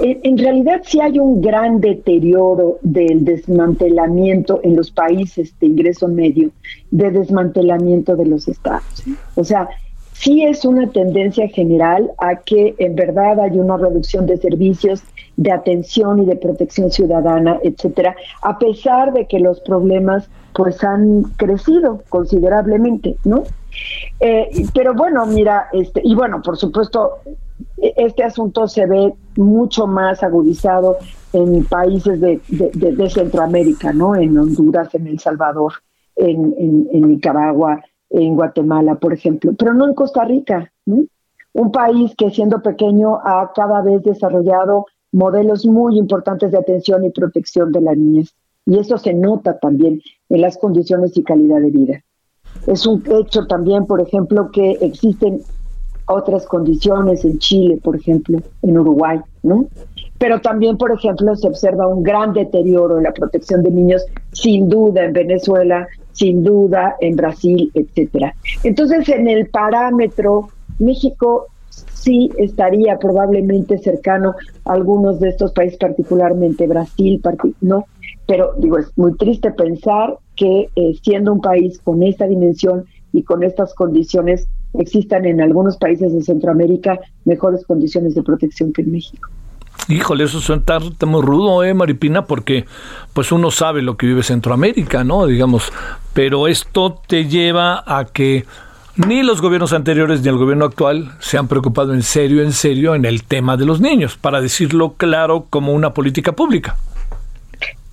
en, en, realidad sí hay un gran deterioro del desmantelamiento en los países de ingreso medio, de desmantelamiento de los estados. O sea, sí es una tendencia general a que en verdad hay una reducción de servicios de atención y de protección ciudadana, etcétera, a pesar de que los problemas pues han crecido considerablemente, ¿no? Eh, pero bueno, mira, este, y bueno, por supuesto, este asunto se ve mucho más agudizado en países de, de, Centroamérica, ¿no? En Honduras, en El Salvador, en, en, Nicaragua, en Guatemala, por ejemplo, pero no en Costa Rica, ¿no? Un país que siendo pequeño ha cada vez desarrollado modelos muy importantes de atención y protección de la niñez. Y eso se nota también en las condiciones y calidad de vida. Es un hecho también, por ejemplo, que existen otras condiciones en Chile, por ejemplo, en Uruguay, ¿no? Pero también, por ejemplo, se observa un gran deterioro en la protección de niños, sin duda en Venezuela, sin duda en Brasil, etcétera. Entonces, en el parámetro, México sí estaría probablemente cercano a algunos de estos países, particularmente Brasil, ¿no? Pero digo, es muy triste pensar que eh, siendo un país con esta dimensión y con estas condiciones, existan en algunos países de Centroamérica mejores condiciones de protección que en México.
Híjole, eso suena tan, muy rudo, ¿eh, Maripina? Porque pues uno sabe lo que vive Centroamérica, ¿no? Digamos, pero esto te lleva a que ni los gobiernos anteriores ni el gobierno actual se han preocupado en serio, en serio, en el tema de los niños, para decirlo claro como una política pública.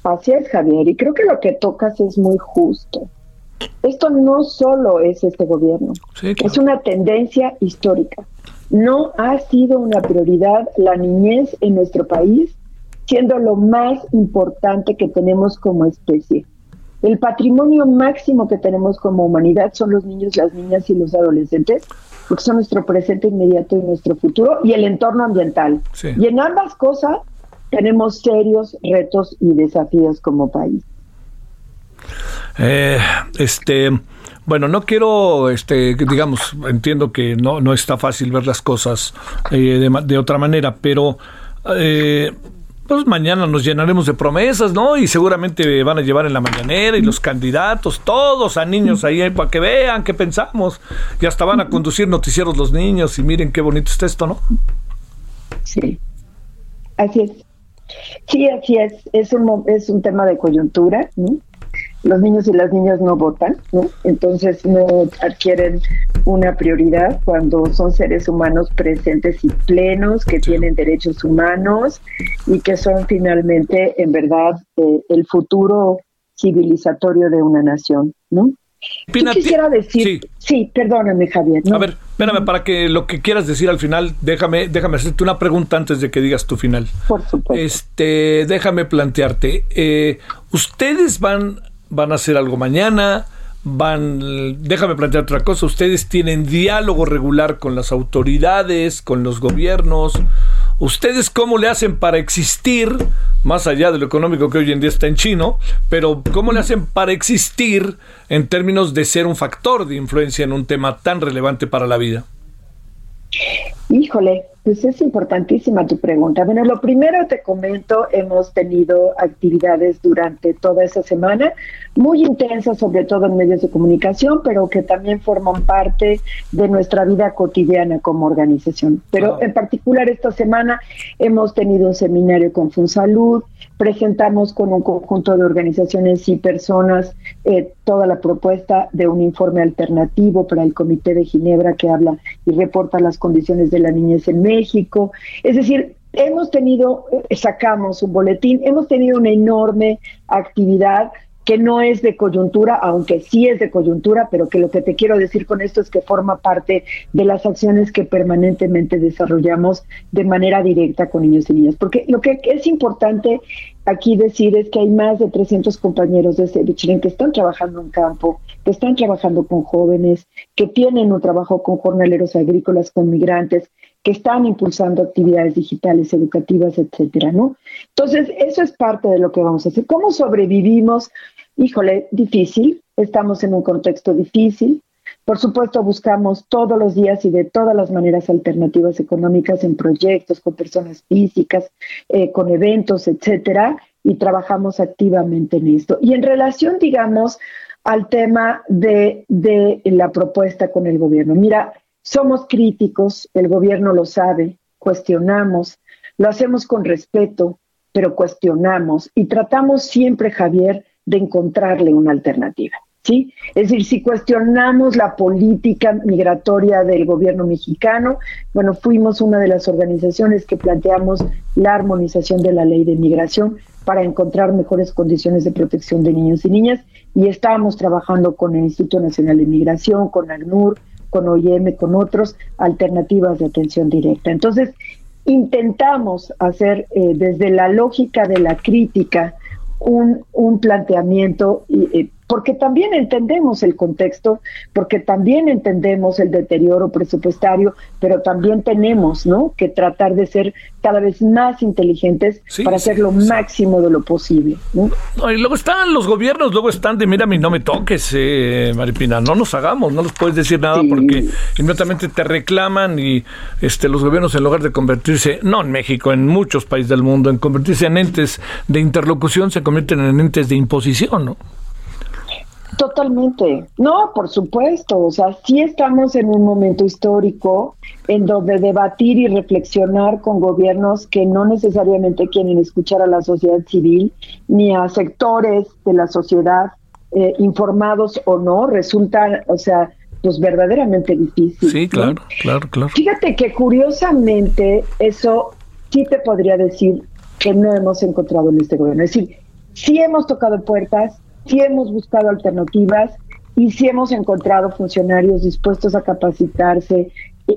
Así es, Javier, y creo que lo que tocas es muy justo. Esto no solo es este gobierno, es una tendencia histórica. No ha sido una prioridad la niñez en nuestro país, siendo lo más importante que tenemos como especie. El patrimonio máximo que tenemos como humanidad son los niños, las niñas y los adolescentes, porque son nuestro presente inmediato y nuestro futuro, y el entorno ambiental. Y en ambas cosas tenemos serios retos y desafíos como país.
Eh, este, bueno, no quiero, este, digamos, entiendo que no, no está fácil ver las cosas eh, de, de, otra manera, pero eh, pues mañana nos llenaremos de promesas, ¿no? Y seguramente van a llevar en la mañanera y los candidatos, todos a niños ahí para que vean qué pensamos. Y hasta van a conducir noticieros los niños y miren qué bonito está esto, ¿no?
Sí, así es. Sí, así es. Es un, es un tema de coyuntura, ¿no? Los niños y las niñas no votan, ¿no? Entonces no adquieren una prioridad cuando son seres humanos presentes y plenos, que tienen derechos humanos y que son finalmente, en verdad, eh, el futuro civilizatorio de una nación, ¿no? quisiera decir, sí. perdóname Javier.
A ver, espérame, para que lo que quieras decir al final, déjame, déjame hacerte una pregunta antes de que digas tu final.
Por supuesto.
Este, déjame plantearte, eh, ustedes van van a hacer algo mañana, van, déjame plantear otra cosa, ustedes tienen diálogo regular con las autoridades, con los gobiernos, ustedes cómo le hacen para existir, más allá de lo económico que hoy en día está en chino, pero cómo le hacen para existir en términos de ser un factor de influencia en un tema tan relevante para la vida.
Híjole, pues es importantísima tu pregunta. Bueno, lo primero te comento, hemos tenido actividades durante toda esa semana, muy intensas, sobre todo en medios de comunicación, pero que también forman parte de nuestra vida cotidiana como organización. Pero en particular esta semana hemos tenido un seminario con FunSalud, presentamos con un conjunto de organizaciones y personas eh, toda la propuesta de un informe alternativo para el Comité de Ginebra que habla y reporta las condiciones de la niñez en México. Es decir, hemos tenido, eh, sacamos un boletín, hemos tenido una enorme actividad que no es de coyuntura, aunque sí es de coyuntura, pero que lo que te quiero decir con esto es que forma parte de las acciones que permanentemente desarrollamos de manera directa con niños y niñas. Porque lo que es importante aquí decir es que hay más de 300 compañeros de Save que están trabajando en campo, que están trabajando con jóvenes, que tienen un trabajo con jornaleros agrícolas, con migrantes, que están impulsando actividades digitales, educativas, etcétera, ¿no? Entonces, eso es parte de lo que vamos a hacer. ¿Cómo sobrevivimos? híjole, difícil, estamos en un contexto difícil. Por supuesto, buscamos todos los días y de todas las maneras alternativas económicas en proyectos con personas físicas, eh, con eventos, etcétera, y trabajamos activamente en esto. Y en relación, digamos, al tema de, de la propuesta con el gobierno. Mira, somos críticos, el gobierno lo sabe, cuestionamos, lo hacemos con respeto, pero cuestionamos y tratamos siempre, Javier, de encontrarle una alternativa. ¿Sí? Es decir, si cuestionamos la política migratoria del gobierno mexicano, bueno, fuimos una de las organizaciones que planteamos la armonización de la ley de migración para encontrar mejores condiciones de protección de niños y niñas y estábamos trabajando con el Instituto Nacional de Migración, con ACNUR, con OIM, con otros alternativas de atención directa. Entonces, intentamos hacer eh, desde la lógica de la crítica un, un planteamiento eh, porque también entendemos el contexto, porque también entendemos el deterioro presupuestario, pero también tenemos, ¿no? Que tratar de ser cada vez más inteligentes para hacer lo máximo de lo posible. ¿no?
y luego están los gobiernos, luego están de mira, no me toques, eh, Maripina, no nos hagamos, no nos puedes decir nada porque inmediatamente te reclaman y este los gobiernos en lugar de convertirse, no en México, en muchos países del mundo, en convertirse en entes de interlocución, se convierten en entes de imposición, ¿no?
Totalmente. No, por supuesto. O sea, sí estamos en un momento histórico en donde debatir y reflexionar con gobiernos que no necesariamente quieren escuchar a la sociedad civil ni a sectores de la sociedad eh, informados o no resulta, o sea, pues verdaderamente difícil.
Sí, claro, claro, claro.
Fíjate que curiosamente eso sí te podría decir que no hemos encontrado en este gobierno. Es decir, sí hemos tocado puertas, sí hemos buscado alternativas y sí hemos encontrado funcionarios dispuestos a capacitarse,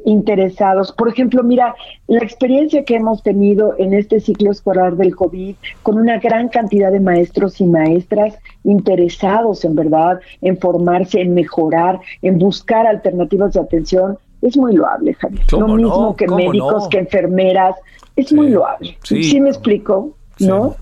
interesados. Por ejemplo, mira, la experiencia que hemos tenido en este ciclo escolar del COVID, con una gran cantidad de maestros y maestras interesados en verdad, en formarse, en mejorar, en buscar alternativas de atención, es muy loable, Javier. Lo mismo que médicos, que enfermeras, es muy loable. Sí. me explico? ¿No?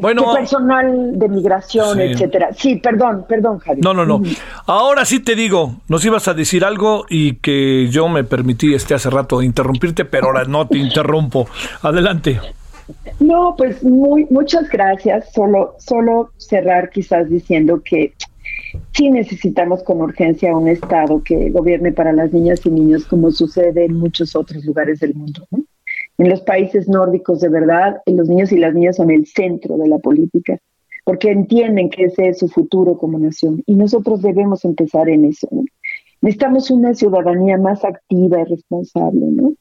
Bueno, personal de migración, etcétera. Sí, perdón, perdón, Javier.
No, no, no. Ahora sí te digo, nos ibas a decir algo y que yo me permití este hace rato interrumpirte, pero ahora no te interrumpo. Adelante.
No, pues muy muchas gracias. Solo solo cerrar quizás diciendo que sí necesitamos con urgencia un estado que gobierne para las niñas y niños como sucede en muchos otros lugares del mundo. ¿no? En los países nórdicos, de verdad, los niños y las niñas son el centro de la política, porque entienden que ese es su futuro como nación. Y nosotros debemos empezar en eso. Necesitamos una ciudadanía más activa y responsable, ¿no?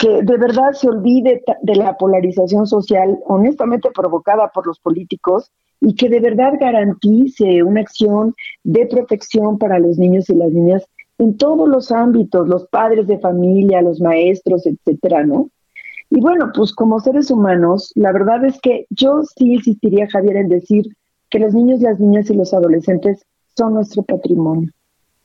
que de verdad se olvide de la polarización social honestamente provocada por los políticos y que de verdad garantice una acción de protección para los niños y las niñas en todos los ámbitos, los padres de familia, los maestros, etcétera, ¿no? Y bueno, pues como seres humanos, la verdad es que yo sí insistiría, Javier, en decir que los niños, las niñas y los adolescentes son nuestro patrimonio.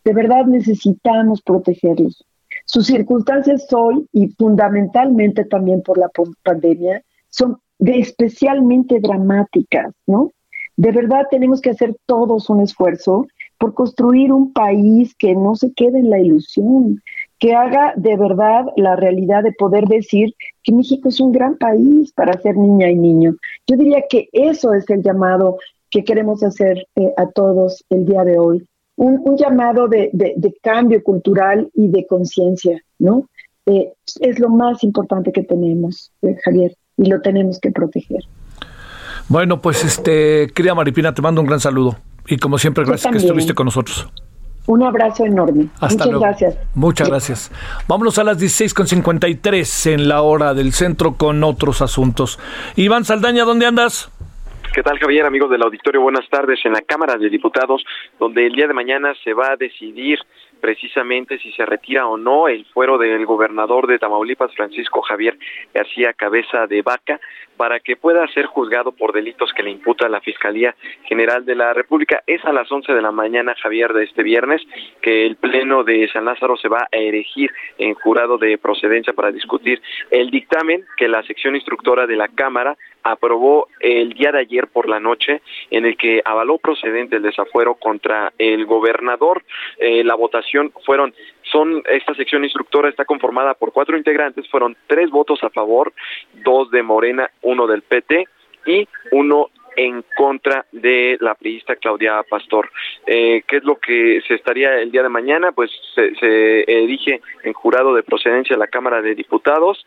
De verdad necesitamos protegerlos. Sus circunstancias hoy y fundamentalmente también por la pandemia son de especialmente dramáticas, ¿no? De verdad tenemos que hacer todos un esfuerzo por construir un país que no se quede en la ilusión, que haga de verdad la realidad de poder decir que México es un gran país para ser niña y niño. Yo diría que eso es el llamado que queremos hacer eh, a todos el día de hoy. Un, llamado de, cambio cultural y de conciencia, ¿no? Eh, es lo más importante que tenemos, eh, Javier, y lo tenemos que proteger.
Bueno, pues este, querida Maripina, te mando un gran saludo. Y como siempre, gracias que estuviste con nosotros.
Un abrazo enorme.
Hasta Muchas gracias. Muchas gracias. Vámonos a las 16.53 en la hora del centro con otros asuntos. Iván Saldaña, ¿dónde andas?
¿Qué tal, Javier? Amigos del auditorio, buenas tardes. En la Cámara de Diputados, donde el día de mañana se va a decidir precisamente si se retira o no el fuero del gobernador de Tamaulipas, Francisco Javier García Cabeza de Vaca, para que pueda ser juzgado por delitos que le imputa la Fiscalía General de la República. Es a las 11 de la mañana, Javier, de este viernes, que el Pleno de San Lázaro se va a erigir en jurado de procedencia para discutir el dictamen que la sección instructora de la Cámara aprobó el día de ayer por la noche, en el que avaló procedente el desafuero contra el gobernador. Eh, la votación fueron son esta sección instructora está conformada por cuatro integrantes, fueron tres votos a favor, dos de Morena, uno del PT y uno en contra de la priista Claudia Pastor. Eh, ¿Qué es lo que se estaría el día de mañana? Pues se, se elige en jurado de procedencia la Cámara de Diputados.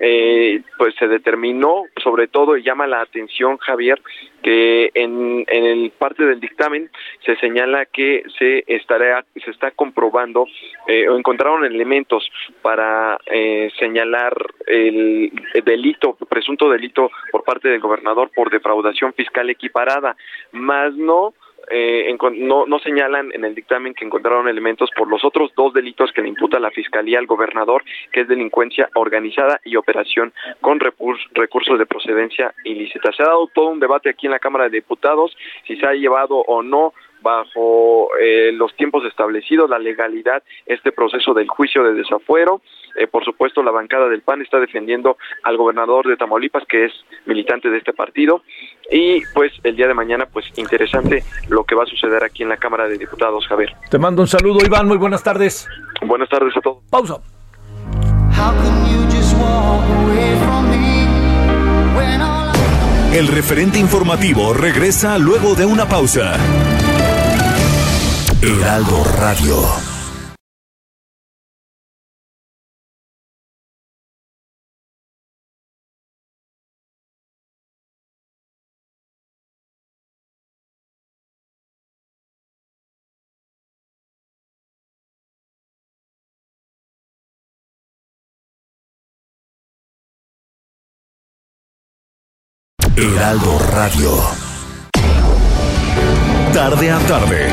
Eh, pues se determinó, sobre todo, y llama la atención, Javier, que en, el parte del dictamen se señala que se estará se está comprobando eh, o encontraron elementos para eh, señalar el delito presunto delito por parte del gobernador por defraudación fiscal equiparada más no eh, no, no señalan en el dictamen que encontraron elementos por los otros dos delitos que le imputa la Fiscalía al gobernador, que es delincuencia organizada y operación con recursos de procedencia ilícita. Se ha dado todo un debate aquí en la Cámara de Diputados si se ha llevado o no bajo eh, los tiempos establecidos, la legalidad, este proceso del juicio de desafuero. Eh, por supuesto, la bancada del PAN está defendiendo al gobernador de Tamaulipas, que es militante de este partido. Y pues el día de mañana, pues interesante lo que va a suceder aquí en la Cámara de Diputados, Javier.
Te mando un saludo, Iván. Muy buenas tardes.
Buenas tardes a todos.
Pausa.
El referente informativo regresa luego de una pausa. Heraldo Radio. Heraldo Radio. Tarde a tarde,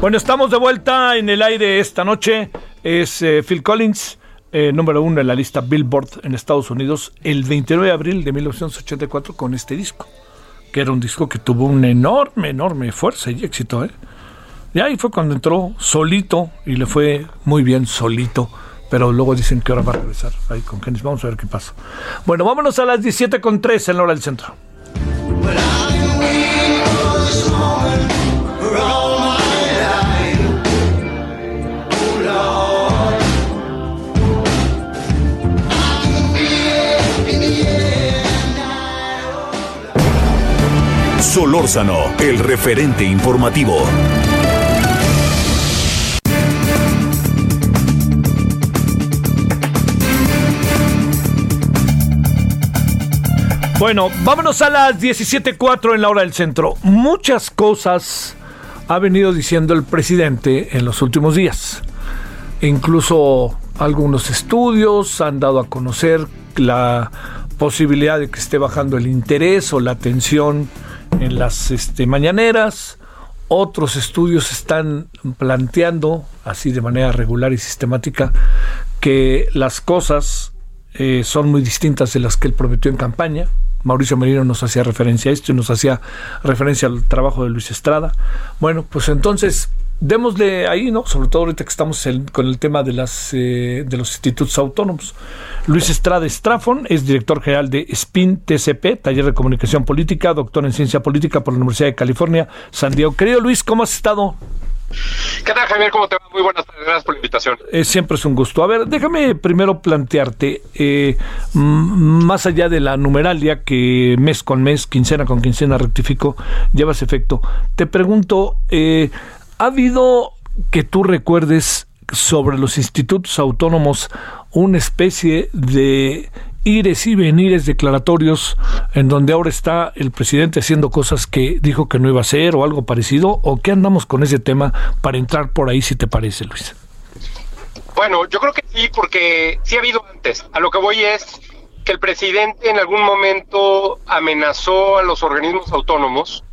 Bueno, estamos de vuelta en el aire esta noche. Es eh, Phil Collins, eh, número uno en la lista Billboard en Estados Unidos, el 29 de abril de 1984 con este disco, que era un disco que tuvo una enorme, enorme fuerza y éxito. ¿eh? Y ahí fue cuando entró solito y le fue muy bien solito. Pero luego dicen que ahora va a regresar ahí con Kenny. Vamos a ver qué pasa. Bueno, vámonos a las 17.3 en la hora del centro.
Solórzano, el referente informativo.
Bueno, vámonos a las 17.04 en la hora del centro. Muchas cosas ha venido diciendo el presidente en los últimos días. Incluso algunos estudios han dado a conocer la posibilidad de que esté bajando el interés o la atención en las este, mañaneras. Otros estudios están planteando, así de manera regular y sistemática, que las cosas eh, son muy distintas de las que él prometió en campaña. Mauricio Merino nos hacía referencia a esto y nos hacía referencia al trabajo de Luis Estrada. Bueno, pues entonces démosle ahí, ¿no? Sobre todo ahorita que estamos con el tema de, las, eh, de los institutos autónomos. Luis Estrada Estrafón es director general de SPIN TCP, Taller de Comunicación Política, doctor en Ciencia Política por la Universidad de California, San Diego. Querido Luis, ¿cómo has estado?
¿Qué tal, Javier? ¿Cómo te va? Muy buenas tardes, gracias por la invitación.
Eh, siempre es un gusto. A ver, déjame primero plantearte, eh, más allá de la numeralia que mes con mes, quincena con quincena rectifico, llevas efecto, te pregunto, eh, ¿ha habido que tú recuerdes sobre los institutos autónomos una especie de ires y venires declaratorios en donde ahora está el presidente haciendo cosas que dijo que no iba a hacer o algo parecido? ¿O qué andamos con ese tema para entrar por ahí, si te parece, Luis?
Bueno, yo creo que sí, porque sí ha habido antes. A lo que voy es que el presidente en algún momento amenazó a los organismos autónomos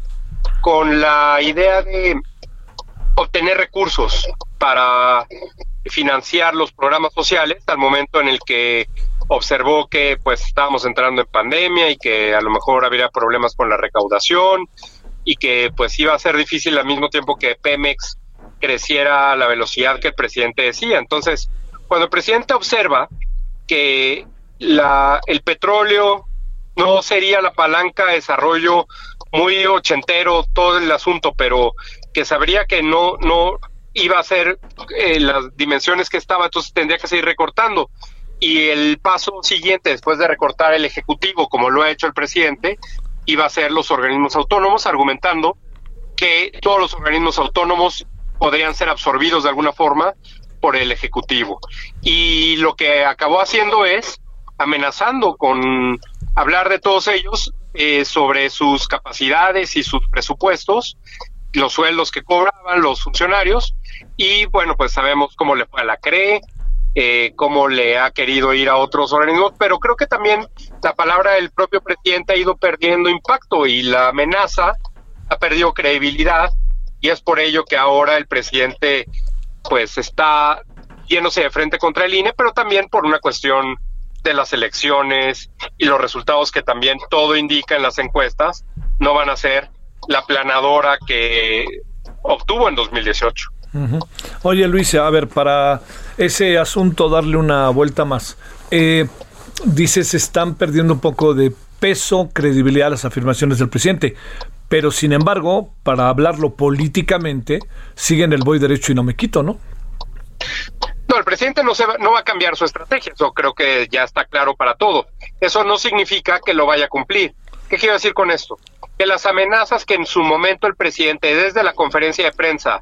con la idea de obtener recursos para financiar los programas sociales al momento en el que observó que pues estábamos entrando en pandemia y que a lo mejor habría problemas con la recaudación y que pues iba a ser difícil al mismo tiempo que Pemex creciera a la velocidad que el presidente decía. Entonces, cuando el presidente observa que la, el petróleo no sería la palanca de desarrollo muy ochentero todo el asunto, pero que sabría que no, no iba a ser eh, las dimensiones que estaba, entonces tendría que seguir recortando y el paso siguiente, después de recortar el Ejecutivo, como lo ha hecho el presidente, iba a ser los organismos autónomos, argumentando que todos los organismos autónomos podrían ser absorbidos de alguna forma por el Ejecutivo. Y lo que acabó haciendo es amenazando con hablar de todos ellos eh, sobre sus capacidades y sus presupuestos, los sueldos que cobraban los funcionarios, y bueno, pues sabemos cómo le fue a la CRE, eh, cómo le ha querido ir a otros organismos, pero creo que también la palabra del propio presidente ha ido perdiendo impacto y la amenaza ha perdido credibilidad y es por ello que ahora el presidente pues está yéndose de frente contra el INE, pero también por una cuestión de las elecciones y los resultados que también todo indica en las encuestas no van a ser la planadora que obtuvo en 2018.
Oye Luis, a ver, para ese asunto darle una vuelta más. Eh, dices, están perdiendo un poco de peso, credibilidad las afirmaciones del presidente, pero sin embargo, para hablarlo políticamente, siguen el voy derecho y no me quito, ¿no?
No, el presidente no, se va, no va a cambiar su estrategia, eso creo que ya está claro para todo. Eso no significa que lo vaya a cumplir. ¿Qué quiero decir con esto? Que las amenazas que en su momento el presidente, desde la conferencia de prensa,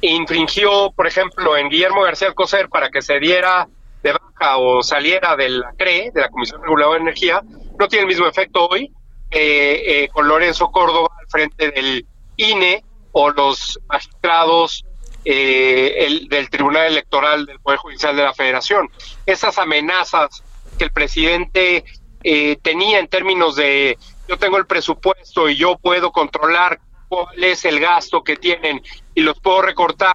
infringió, por ejemplo, en Guillermo García Alcocer para que se diera de baja o saliera de la CRE, de la Comisión Reguladora de Energía, no tiene el mismo efecto hoy eh, con Lorenzo Córdoba al frente del INE o los magistrados eh, el, del Tribunal Electoral del Poder Judicial de la Federación. Esas amenazas que el presidente eh, tenía en términos de yo tengo el presupuesto y yo puedo controlar cuál es el gasto que tienen y los puedo recortar,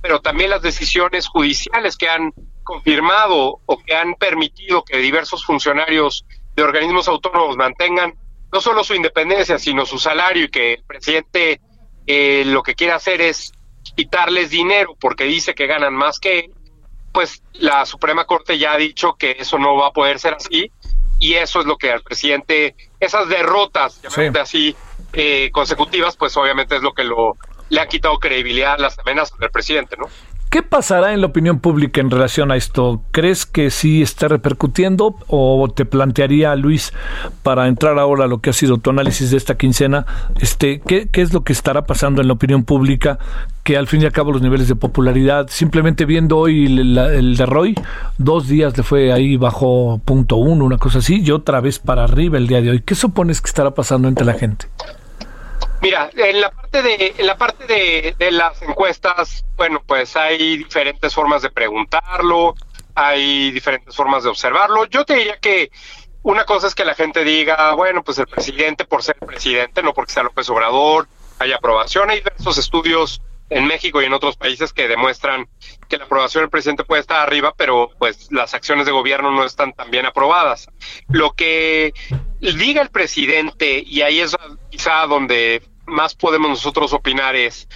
pero también las decisiones judiciales que han confirmado o que han permitido que diversos funcionarios de organismos autónomos mantengan no solo su independencia, sino su salario y que el presidente eh, lo que quiere hacer es quitarles dinero porque dice que ganan más que él, pues la Suprema Corte ya ha dicho que eso no va a poder ser así y eso es lo que al presidente, esas derrotas, así, eh, consecutivas, pues obviamente es lo que lo le ha quitado credibilidad a las amenazas del presidente, ¿no?
¿Qué pasará en la opinión pública en relación a esto? ¿Crees que sí está repercutiendo o te plantearía, Luis, para entrar ahora a lo que ha sido tu análisis de esta quincena, este, ¿qué, es lo que estará pasando en la opinión pública? Que al fin y al cabo los niveles de popularidad, simplemente viendo hoy el, de Roy, dos días le fue ahí bajo punto uno, una cosa así, y otra vez para arriba el día de hoy. ¿Qué supones que estará pasando entre la gente?
Mira, en la parte de, en la parte de, de, las encuestas, bueno, pues hay diferentes formas de preguntarlo, hay diferentes formas de observarlo. Yo te diría que una cosa es que la gente diga, bueno, pues el presidente por ser presidente, no porque sea López Obrador, hay aprobación. Hay diversos estudios en México y en otros países que demuestran que la aprobación del presidente puede estar arriba, pero pues las acciones de gobierno no están tan bien aprobadas. Lo que diga el presidente, y ahí es quizá donde más podemos nosotros opinar es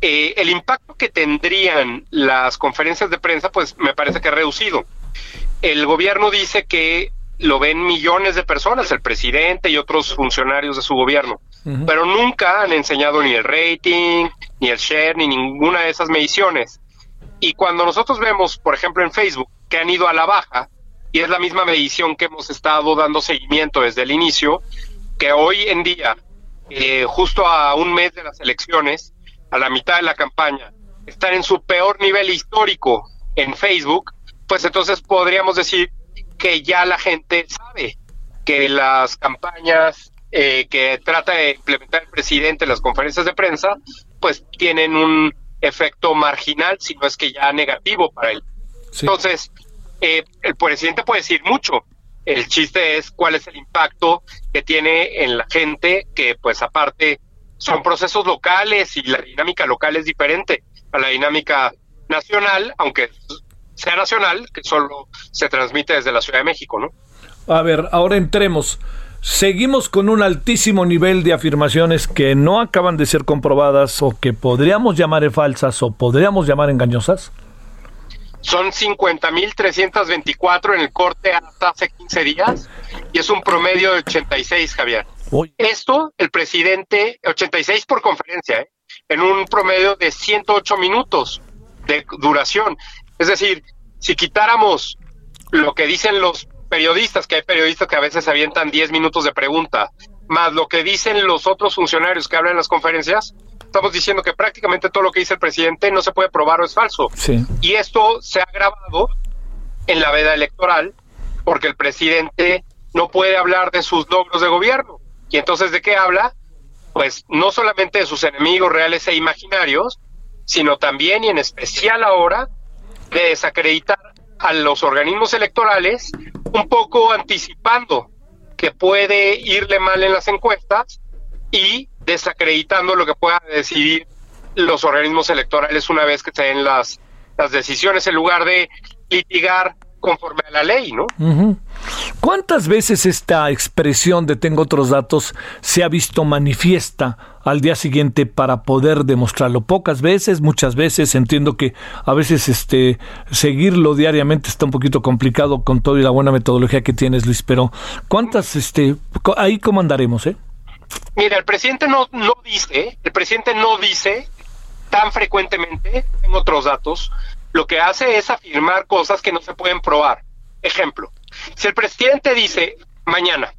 eh, el impacto que tendrían las conferencias de prensa, pues me parece que ha reducido. El gobierno dice que lo ven millones de personas, el presidente y otros funcionarios de su gobierno, pero nunca han enseñado ni el rating, ni el share, ni ninguna de esas mediciones. Y cuando nosotros vemos, por ejemplo, en Facebook, que han ido a la baja, y es la misma medición que hemos estado dando seguimiento desde el inicio, que hoy en día eh, justo a un mes de las elecciones, a la mitad de la campaña, están en su peor nivel histórico en Facebook, pues entonces podríamos decir que ya la gente sabe que las campañas eh, que trata de implementar el presidente en las conferencias de prensa, pues tienen un efecto marginal, si no es que ya negativo para él. Entonces, eh, el presidente puede decir mucho, el chiste es cuál es el impacto que tiene en la gente, que pues aparte son procesos locales y la dinámica local es diferente a la dinámica nacional, aunque sea nacional, que solo se transmite desde la Ciudad de México, ¿no?
A ver, ahora entremos. Seguimos con un altísimo nivel de afirmaciones que no acaban de ser comprobadas o que podríamos llamar falsas o podríamos llamar engañosas.
Son 50.324 en el corte hasta hace 15 días y es un promedio de 86, Javier. Esto, el presidente, 86 por conferencia, ¿eh? en un promedio de 108 minutos de duración. Es decir, si quitáramos lo que dicen los periodistas, que hay periodistas que a veces avientan 10 minutos de pregunta, más lo que dicen los otros funcionarios que hablan en las conferencias, estamos diciendo que prácticamente todo lo que dice el presidente no se puede probar o es falso. Y esto se ha grabado en la veda electoral porque el presidente no puede hablar de sus logros de gobierno. Y entonces, ¿de qué habla? Pues no solamente de sus enemigos reales e imaginarios, sino también y en especial ahora de desacreditar a los organismos electorales, un poco anticipando que puede irle mal en las encuestas y desacreditando lo que puedan decidir los organismos electorales una vez que se den las, las decisiones en lugar de litigar conforme a la ley, ¿no?
¿Cuántas veces esta expresión de tengo otros datos se ha visto manifiesta al día siguiente para poder demostrarlo? Pocas veces, muchas veces, entiendo que a veces este seguirlo diariamente está un poquito complicado con toda la buena metodología que tienes, Luis, pero ¿cuántas este ahí cómo andaremos, eh?
Mira, el presidente no, no dice, el presidente no dice tan frecuentemente, en otros datos, lo que hace es afirmar cosas que no se pueden probar. Ejemplo, si el presidente dice mañana,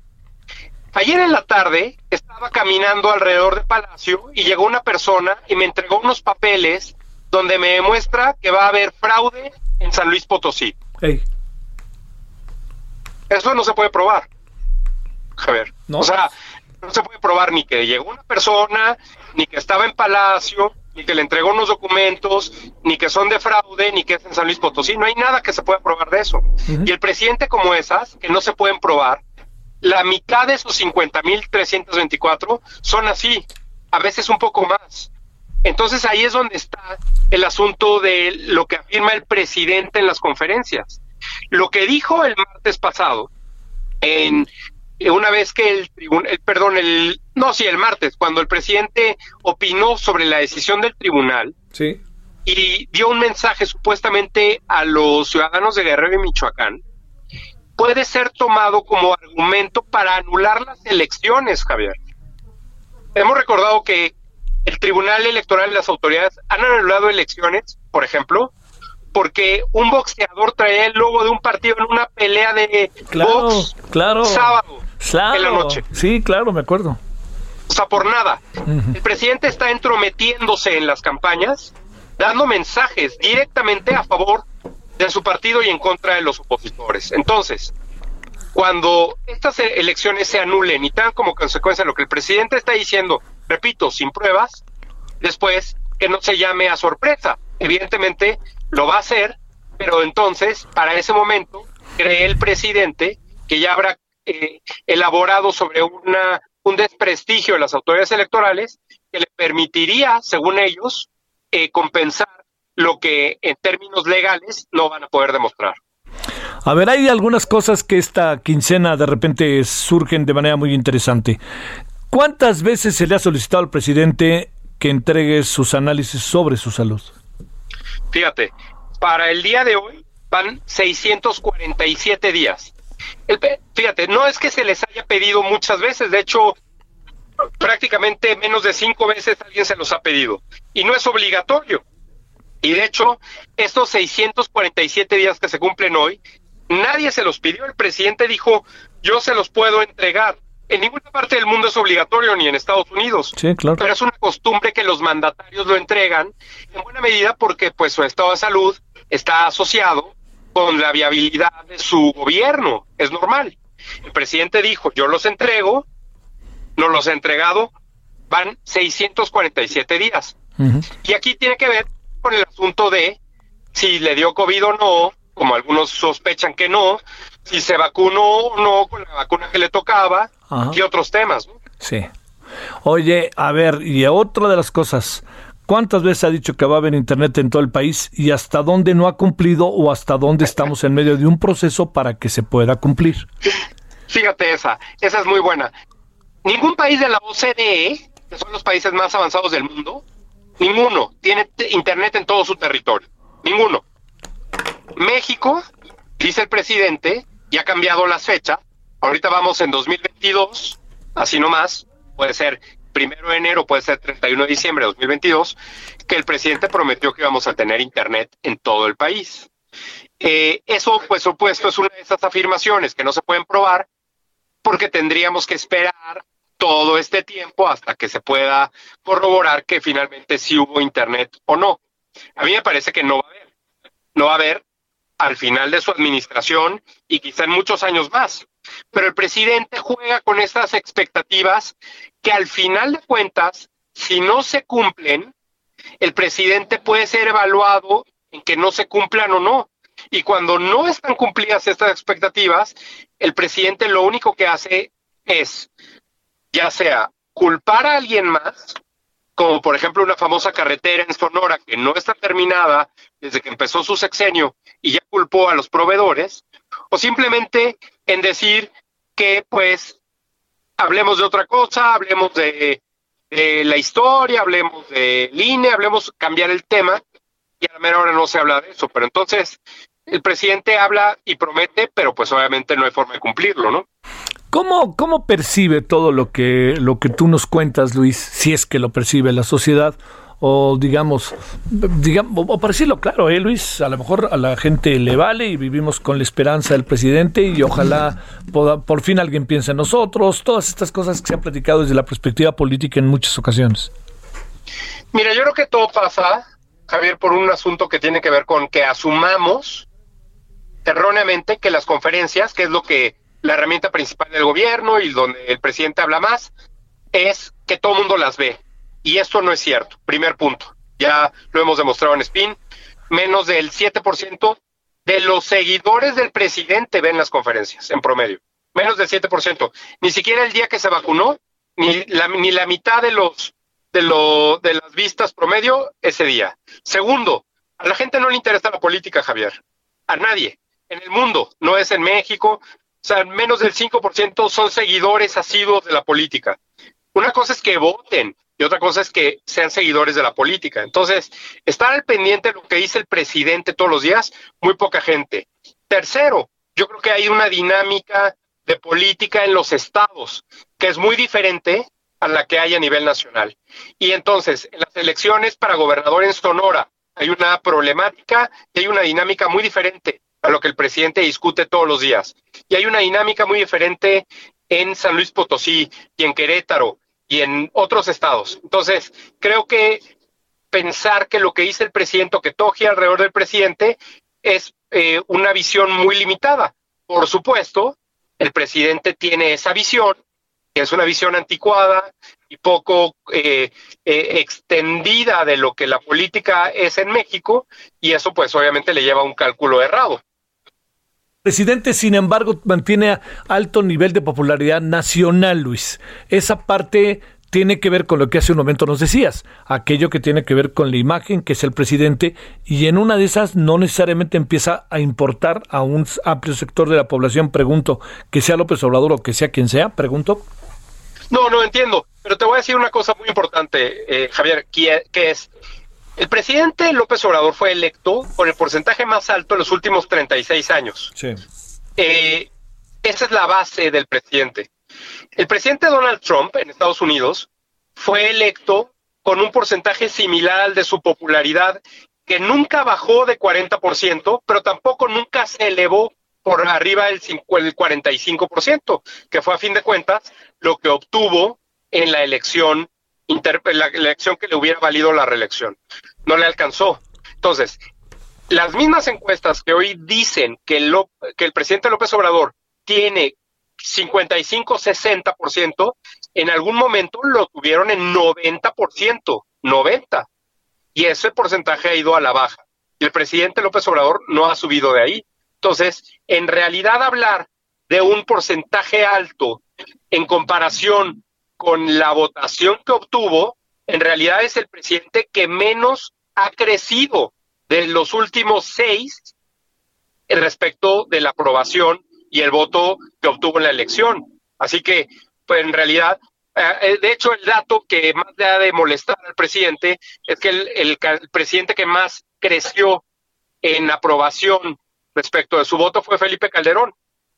ayer en la tarde estaba caminando alrededor del palacio y llegó una persona y me entregó unos papeles donde me demuestra que va a haber fraude en San Luis Potosí. Eso no se puede probar. Javier. No. O sea, no se puede probar ni que llegó una persona, ni que estaba en Palacio, ni que le entregó unos documentos, ni que son de fraude, ni que es en San Luis Potosí. No hay nada que se pueda probar de eso. Y el presidente como esas, que no se pueden probar, la mitad de esos 50.324 son así. a veces un poco más. Entonces ahí es donde está el asunto de lo que afirma el presidente en las conferencias. Lo que dijo el martes pasado, en una vez que el tribunal, perdón, el no, sí, el martes, cuando el presidente opinó sobre la decisión del tribunal,
sí.
y dio un mensaje supuestamente a los ciudadanos de Guerrero y Michoacán, puede ser tomado como argumento para anular las elecciones, Javier. Hemos recordado que el Tribunal Electoral y las autoridades han anulado elecciones, por ejemplo, porque un boxeador traía el logo de un partido en una pelea de box
claro,
sábado en la noche.
Sí, claro, me acuerdo.
O sea, por nada. El presidente está entrometiéndose en las campañas, dando mensajes directamente a favor de su partido y en contra de los opositores. Entonces, cuando estas elecciones se anulen y tengan como consecuencia lo que el presidente está diciendo, repito, sin pruebas, después que no se llame a sorpresa. Evidentemente lo va a hacer, pero entonces, para ese momento, cree el presidente que ya habrá eh, elaborado sobre una, un desprestigio de las autoridades electorales que le permitiría, según ellos, eh, compensar lo que en términos legales no van a poder demostrar.
A ver, hay algunas cosas que esta quincena de repente surgen de manera muy interesante. ¿Cuántas veces se le ha solicitado al presidente que entregue sus análisis sobre su salud?
Fíjate, para el día de hoy van 647 días. Fíjate, no es que se les haya pedido muchas veces, de hecho, prácticamente menos de cinco veces alguien se los ha pedido. Y no es obligatorio. Y de hecho, estos 647 días que se cumplen hoy, nadie se los pidió. El presidente dijo, yo se los puedo entregar. En ninguna parte del mundo es obligatorio, ni en Estados Unidos.
Sí, claro.
Pero es una costumbre que los mandatarios lo entregan, en buena medida porque pues su estado de salud está asociado con la viabilidad de su gobierno. Es normal. El presidente dijo, yo los entrego, no los he entregado, van 647 días. Y aquí tiene que ver con el asunto de si le dio COVID o no, como algunos sospechan que no, si se vacunó o no con la vacuna que le tocaba y otros temas.
Sí. Oye, a ver, y otra de las cosas, ¿cuántas veces ha dicho que va a haber internet en todo el país y hasta dónde no ha cumplido o hasta dónde estamos en medio de un proceso para que se pueda cumplir?
Fíjate esa, esa es muy buena. Ningún país de la OCDE, que son los países más avanzados del mundo, Ninguno tiene internet en todo su territorio. Ninguno. México, dice el presidente, ya ha cambiado las fechas. Ahorita vamos en 2022, así nomás, puede ser primero de enero, puede ser 31 de diciembre de 2022, que el presidente prometió que íbamos a tener internet en todo el país. Eh, eso, pues supuesto, es una de esas afirmaciones que no se pueden probar porque tendríamos que esperar todo este tiempo hasta que se pueda corroborar que finalmente sí hubo internet o no. A mí me parece que no va a haber. No va a haber al final de su administración y quizá en muchos años más. Pero el presidente juega con estas expectativas que al final de cuentas, si no se cumplen, el presidente puede ser evaluado en que no se cumplan o no. Y cuando no están cumplidas estas expectativas, el presidente lo único que hace es ya sea culpar a alguien más, como por ejemplo una famosa carretera en Sonora que no está terminada desde que empezó su sexenio y ya culpó a los proveedores, o simplemente en decir que pues hablemos de otra cosa, hablemos de, la historia, hablemos de línea, hablemos cambiar el tema y a la mera hora no se habla de eso, pero entonces el presidente habla y promete, pero pues obviamente no hay forma de cumplirlo, ¿no?
¿Cómo, ¿Cómo percibe todo lo que, lo que tú nos cuentas, Luis, si es que lo percibe la sociedad? O digamos, digamos, o para decirlo claro, ¿eh, Luis? A lo mejor a la gente le vale y vivimos con la esperanza del presidente y ojalá por fin alguien piense en nosotros, todas estas cosas que se han platicado desde la perspectiva política en muchas ocasiones.
Mira, yo creo que todo pasa, Javier, por un asunto que tiene que ver con que asumamos erróneamente que las conferencias, que es lo que la herramienta principal del gobierno y donde el presidente habla más, es que todo el mundo las ve. Y esto no es cierto. Primer punto. Ya lo hemos demostrado en Spin. Menos del 7% de los seguidores del presidente ven las conferencias, en promedio. Menos del 7%. Ni siquiera el día que se vacunó, ni la, ni la mitad de los de, lo, de las vistas promedio ese día. Segundo, a la gente no le interesa la política, Javier. A nadie. En el mundo, no es en México. O sea, menos del 5% son seguidores asiduos de la política. Una cosa es que voten y otra cosa es que sean seguidores de la política. Entonces, estar al pendiente de lo que dice el presidente todos los días, muy poca gente. Tercero, yo creo que hay una dinámica de política en los estados que es muy diferente a la que hay a nivel nacional. Y entonces, en las elecciones para gobernador en Sonora hay una problemática y hay una dinámica muy diferente a lo que el presidente discute todos los días. Y hay una dinámica muy diferente en San Luis Potosí y en Querétaro y en otros estados. Entonces, creo que pensar que lo que dice el presidente o que toque alrededor del presidente es eh, una visión muy limitada. Por supuesto, el presidente tiene esa visión, que es una visión anticuada y poco eh, eh, extendida de lo que la política es en México, y eso pues obviamente le lleva a un cálculo errado.
Presidente, sin embargo, mantiene alto nivel de popularidad nacional, Luis. Esa parte tiene que ver con lo que hace un momento nos decías, aquello que tiene que ver con la imagen que es el presidente y en una de esas no necesariamente empieza a importar a un amplio sector de la población, pregunto, que sea López Obrador o que sea quien sea, pregunto.
No, no entiendo, pero te voy a decir una cosa muy importante, eh, Javier, que, es, el presidente López Obrador fue electo con el porcentaje más alto en los últimos 36 años. Sí. Eh, esa es la base del presidente. El presidente Donald Trump en Estados Unidos fue electo con un porcentaje similar al de su popularidad, que nunca bajó de 40%, pero tampoco nunca se elevó por arriba del 45%, que fue a fin de cuentas lo que obtuvo en la elección, la elección que le hubiera valido la reelección. No le alcanzó. Entonces, las mismas encuestas que hoy dicen que, el presidente López Obrador tiene 55-60%, en algún momento lo tuvieron en 90%, 90%. Y ese porcentaje ha ido a la baja. Y el presidente López Obrador no ha subido de ahí. Entonces, en realidad hablar de un porcentaje alto en comparación con la votación que obtuvo, en realidad es el presidente que menos ha crecido de los últimos seis respecto de la aprobación y el voto que obtuvo en la elección. Así que, pues en realidad, eh, eh, de hecho, el dato que más le ha de molestar al presidente es que el, presidente que más creció en aprobación respecto de su voto fue Felipe Calderón.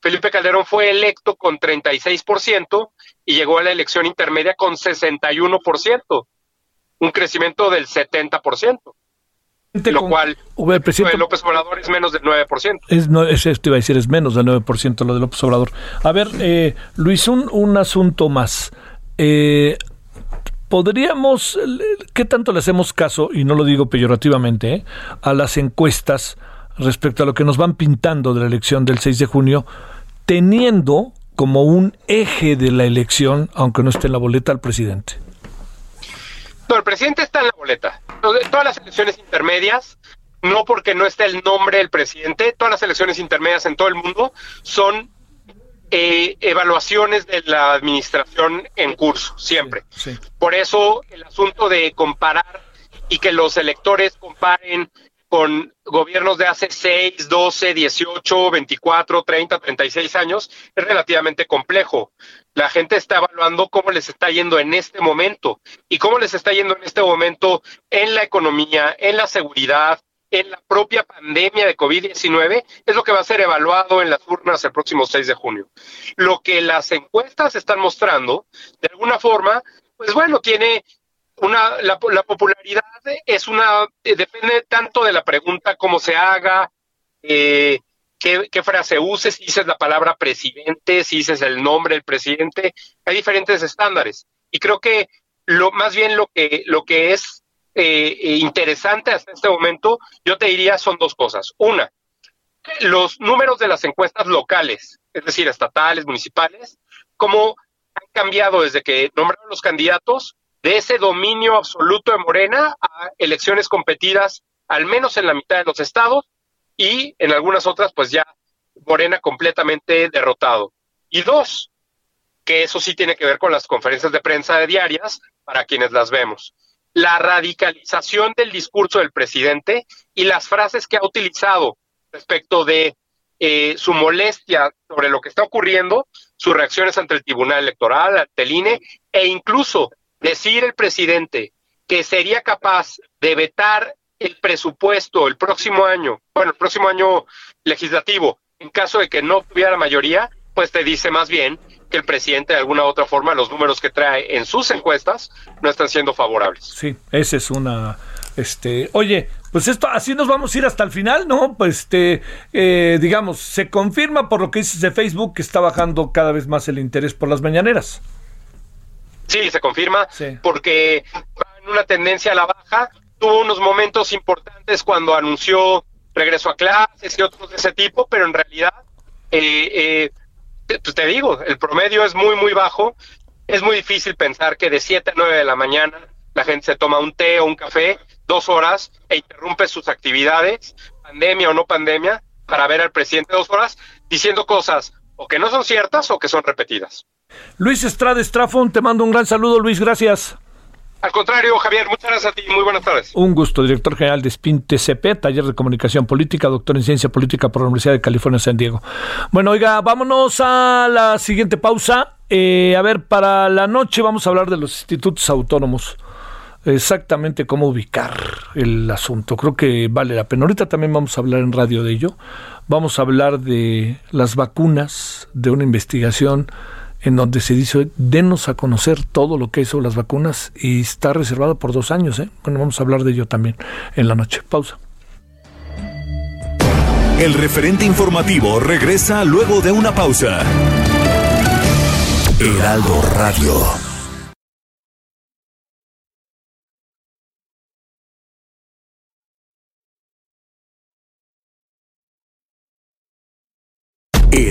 Felipe Calderón fue electo con 36% y llegó a la elección intermedia con 61%, un crecimiento del 70% lo cual el presidente, López Obrador es menos del 9%.
Es, no, es, esto iba a decir, es menos del 9% lo de López Obrador. A ver, eh, Luis, un, un asunto más. Eh, podríamos, ¿qué tanto le hacemos caso, y no lo digo peyorativamente, eh, a las encuestas respecto a lo que nos van pintando de la elección del 6 de junio, teniendo como un eje de la elección, aunque no esté en la boleta, al presidente?
No, el presidente está en la boleta. Todas las elecciones intermedias, no porque no esté el nombre del presidente, todas las elecciones intermedias en todo el mundo son eh, evaluaciones de la administración en curso, siempre. Por eso el asunto de comparar y que los electores comparen con gobiernos de hace 6, 12, 18, 24, 30, 36 años es relativamente complejo. La gente está evaluando cómo les está yendo en este momento y cómo les está yendo en este momento en la economía, en la seguridad, en la propia pandemia de COVID-19, es lo que va a ser evaluado en las urnas el próximo 6 de junio. Lo que las encuestas están mostrando, de alguna forma, pues bueno, tiene una, la, popularidad es una, eh, depende tanto de la pregunta, cómo se haga, eh, qué, frase uses, si dices la palabra presidente, si dices el nombre del presidente, hay diferentes estándares. Y creo que lo más bien lo que, lo que es eh, interesante hasta este momento, yo te diría son dos cosas. Una, los números de las encuestas locales, es decir, estatales, municipales, cómo han cambiado desde que nombraron los candidatos de ese dominio absoluto de Morena a elecciones competidas al menos en la mitad de los estados y en algunas otras pues ya Morena completamente derrotado. Y dos, que eso sí tiene que ver con las conferencias de prensa de diarias para quienes las vemos. La radicalización del discurso del presidente y las frases que ha utilizado respecto de eh, su molestia sobre lo que está ocurriendo, sus reacciones ante el Tribunal Electoral, ante el INE, e incluso decir el presidente que sería capaz de vetar el presupuesto el próximo año, bueno, el próximo año legislativo, en caso de que no tuviera mayoría, pues te dice más bien que el presidente de alguna u otra forma los números que trae en sus encuestas no están siendo favorables.
Sí, esa es una este, oye, pues esto así nos vamos a ir hasta el final, ¿no? Pues este, eh, digamos, se confirma por lo que dices de Facebook que está bajando cada vez más el interés por las mañaneras.
Sí, se confirma porque va en una tendencia a la baja. Tuvo unos momentos importantes cuando anunció regreso a clases y otros de ese tipo, pero en realidad, eh, eh, pues te digo, el promedio es muy, muy bajo. Es muy difícil pensar que de 7 a 9 de la mañana la gente se toma un té o un café dos horas e interrumpe sus actividades, pandemia o no pandemia, para ver al presidente dos horas diciendo cosas o que no son ciertas o que son repetidas.
Luis Estrada Estrafón, te mando un gran saludo, Luis, gracias.
Al contrario, Javier, muchas gracias a ti. Muy buenas tardes.
Un gusto, director general de SPIN TCP, Taller de Comunicación Política, doctor en Ciencia Política por la Universidad de California, San Diego. Bueno, oiga, vámonos a la siguiente pausa. Eh, a ver, para la noche vamos a hablar de los institutos autónomos exactamente cómo ubicar el asunto. Creo que vale la pena. Ahorita también vamos a hablar en radio de ello. Vamos a hablar de las vacunas, de una investigación en donde se dice, denos a conocer todo lo que es sobre las vacunas y está reservado por dos años. ¿eh? Bueno, vamos a hablar de ello también en la noche. Pausa.
El referente informativo regresa luego de una pausa. Heraldo Radio.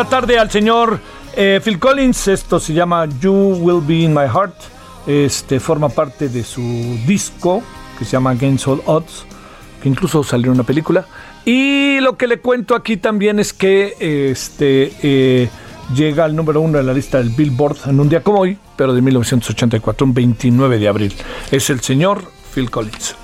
Esta tarde al señor eh, Phil Collins. Esto se llama You Will Be in My Heart. Este forma parte de su disco que se llama Against All Odds, que incluso salió una película. Y lo que le cuento aquí también es que este eh, llega al número uno en la lista del Billboard en un día como hoy, pero de 1984, un 29 de abril. Es el señor Phil Collins.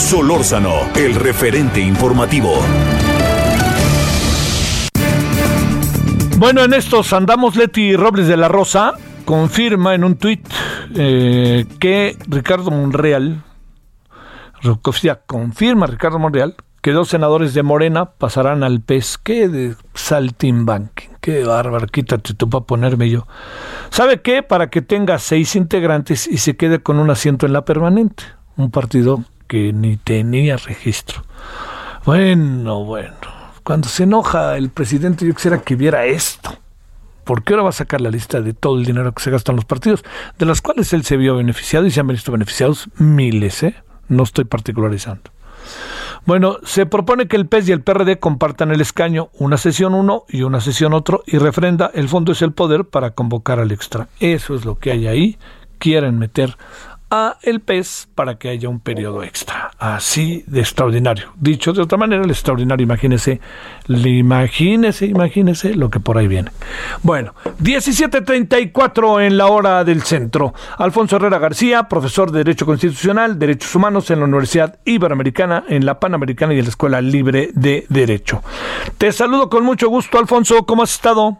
Solórzano, el referente informativo.
Bueno, en estos andamos Leti Robles de la Rosa confirma en un tuit eh, que Ricardo Monreal, Rocofía confirma Ricardo Monreal que dos senadores de Morena pasarán al PES. Qué de saltimbanking, qué bárbaro, quítate tú para ponerme yo. ¿Sabe qué? Para que tenga seis integrantes y se quede con un asiento en la permanente. Un partido que ni tenía registro. Bueno, bueno. Cuando se enoja el presidente, yo quisiera que viera esto. Porque ahora va a sacar la lista de todo el dinero que se gasta en los partidos, de las cuales él se vio beneficiado y se han visto beneficiados miles, ¿eh? No estoy particularizando. Bueno, se propone que el PES y el PRD compartan el escaño, una sesión uno y una sesión otro, y refrenda, el fondo es el poder para convocar al extra. Eso es lo que hay ahí. Quieren meter a el PES para que haya un periodo extra. Así de extraordinario. Dicho de otra manera, el extraordinario, imagínese, imagínese, imagínese lo que por ahí viene. Bueno, 17.34 en la hora del centro. Alfonso Herrera García, profesor de Derecho Constitucional, Derechos Humanos en la Universidad Iberoamericana, en la Panamericana y en la Escuela Libre de Derecho. Te saludo con mucho gusto, Alfonso. ¿Cómo has estado?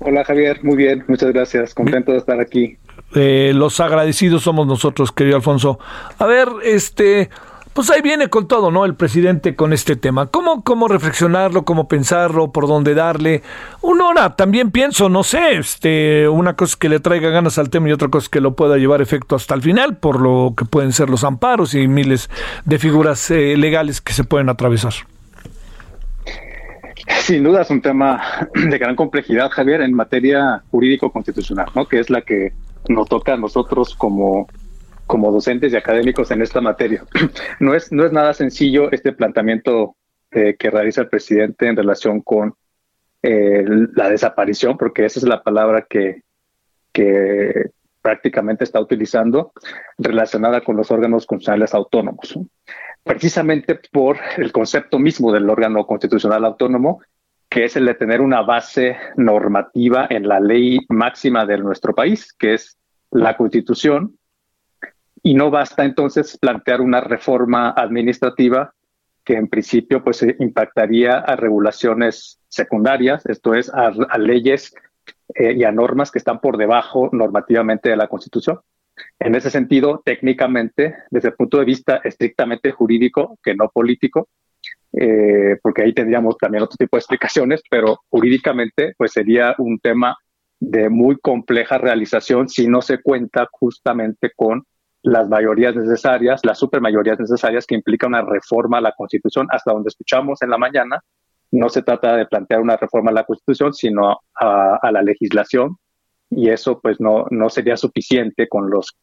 Hola Javier, muy bien, muchas gracias, contento de estar aquí.
Eh, los agradecidos somos nosotros, querido Alfonso. A ver, este, pues ahí viene con todo, ¿no? El presidente con este tema. ¿Cómo, cómo reflexionarlo, cómo pensarlo, por dónde darle? Una hora, también pienso, no sé, este, una cosa que le traiga ganas al tema y otra cosa que lo pueda llevar efecto hasta el final, por lo que pueden ser los amparos y miles de figuras eh, legales que se pueden atravesar.
Sin duda es un tema de gran complejidad, Javier, en materia jurídico-constitucional, ¿no? Que es la que nos toca a nosotros como, como docentes y académicos en esta materia. No es, no es nada sencillo este planteamiento eh, que realiza el presidente en relación con eh, la desaparición, porque esa es la palabra que, que prácticamente está utilizando relacionada con los órganos constitucionales autónomos. ¿no? Precisamente por el concepto mismo del órgano constitucional autónomo, que es el de tener una base normativa en la ley máxima de nuestro país, que es la Constitución, y no basta entonces plantear una reforma administrativa que en principio pues eh, impactaría a regulaciones secundarias, esto es a, leyes eh, y a normas que están por debajo normativamente de la Constitución. En ese sentido, técnicamente, desde el punto de vista estrictamente jurídico, que no político, eh, porque ahí tendríamos también otro tipo de explicaciones, pero jurídicamente pues sería un tema de muy compleja realización si no se cuenta justamente con las mayorías necesarias, las supermayorías necesarias que implica una reforma a la Constitución, hasta donde escuchamos en la mañana, no se trata de plantear una reforma a la Constitución, sino a, la legislación, y eso pues no, no sería suficiente con los,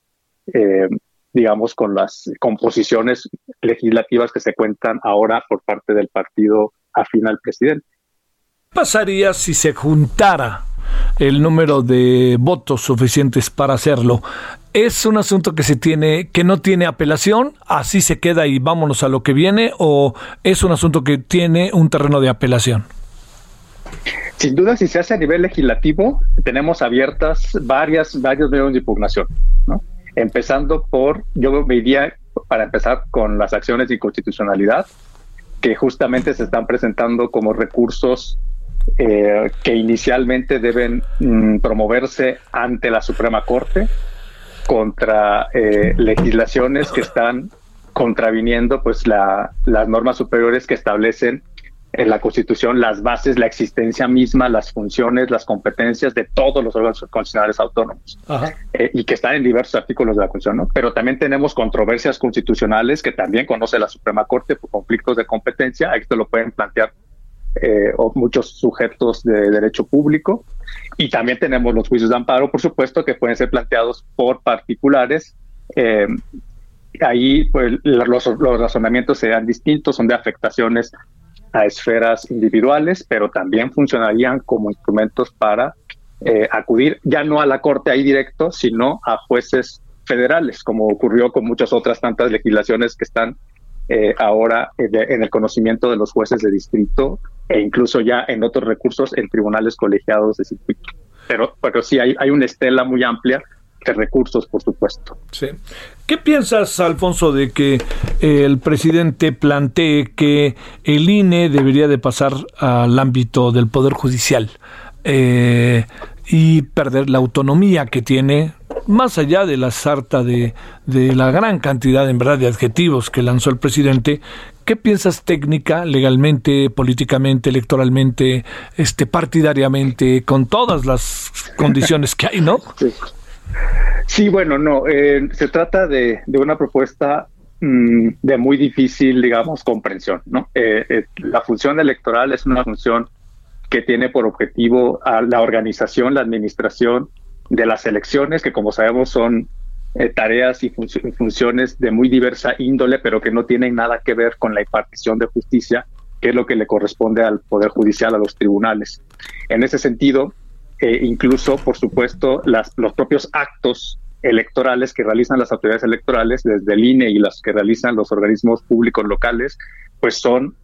eh, digamos, con las composiciones legislativas que se cuentan ahora por parte del partido afín al presidente.
¿Qué pasaría si se juntara el número de votos suficientes para hacerlo? ¿Es un asunto que se tiene, que no tiene apelación, así se queda y vámonos a lo que viene, o es un asunto que tiene un terreno de apelación?
Sin duda, si se hace a nivel legislativo, tenemos abiertas varias, varios medios de impugnación, ¿no? Empezando por, yo me iría para empezar con las acciones de inconstitucionalidad, que justamente se están presentando como recursos eh, que inicialmente deben mm, promoverse ante la Suprema Corte contra eh, legislaciones que están contraviniendo pues la, las normas superiores que establecen en la Constitución las bases, la existencia misma, las funciones, las competencias de todos los órganos constitucionales autónomos eh, y que están en diversos artículos de la Constitución. ¿no? Pero también tenemos controversias constitucionales que también conoce la Suprema Corte por conflictos de competencia. Esto lo pueden plantear eh, o muchos sujetos de derecho público. Y también tenemos los juicios de amparo, por supuesto, que pueden ser planteados por particulares. Eh, ahí pues, los, razonamientos serán distintos, son de afectaciones a esferas individuales, pero también funcionarían como instrumentos para eh, acudir ya no a la corte ahí directo, sino a jueces federales, como ocurrió con muchas otras tantas legislaciones que están eh, ahora en el conocimiento de los jueces de distrito e incluso ya en otros recursos en tribunales colegiados de circuito. Pero, pero sí hay, hay una estela muy amplia de recursos, por supuesto.
Sí. ¿Qué piensas, Alfonso, de que el presidente plantee que el INE debería de pasar al ámbito del Poder Judicial eh, y perder la autonomía que tiene más allá de la sarta de, de, la gran cantidad, en verdad, de adjetivos que lanzó el presidente, ¿qué piensas técnica, legalmente, políticamente, electoralmente, este, partidariamente, con todas las condiciones que hay, no?
Sí, bueno, no, eh, se trata de, de una propuesta mm, de muy difícil, digamos, comprensión, ¿no? Eh, eh, la función electoral es una función que tiene por objetivo a la organización, la administración de las elecciones, que como sabemos son eh, tareas y funciones de muy diversa índole, pero que no tienen nada que ver con la impartición de justicia, que es lo que le corresponde al Poder Judicial, a los tribunales. En ese sentido, eh, incluso, por supuesto, las, los propios actos electorales que realizan las autoridades electorales, desde el INE y las que realizan los organismos públicos locales, pues son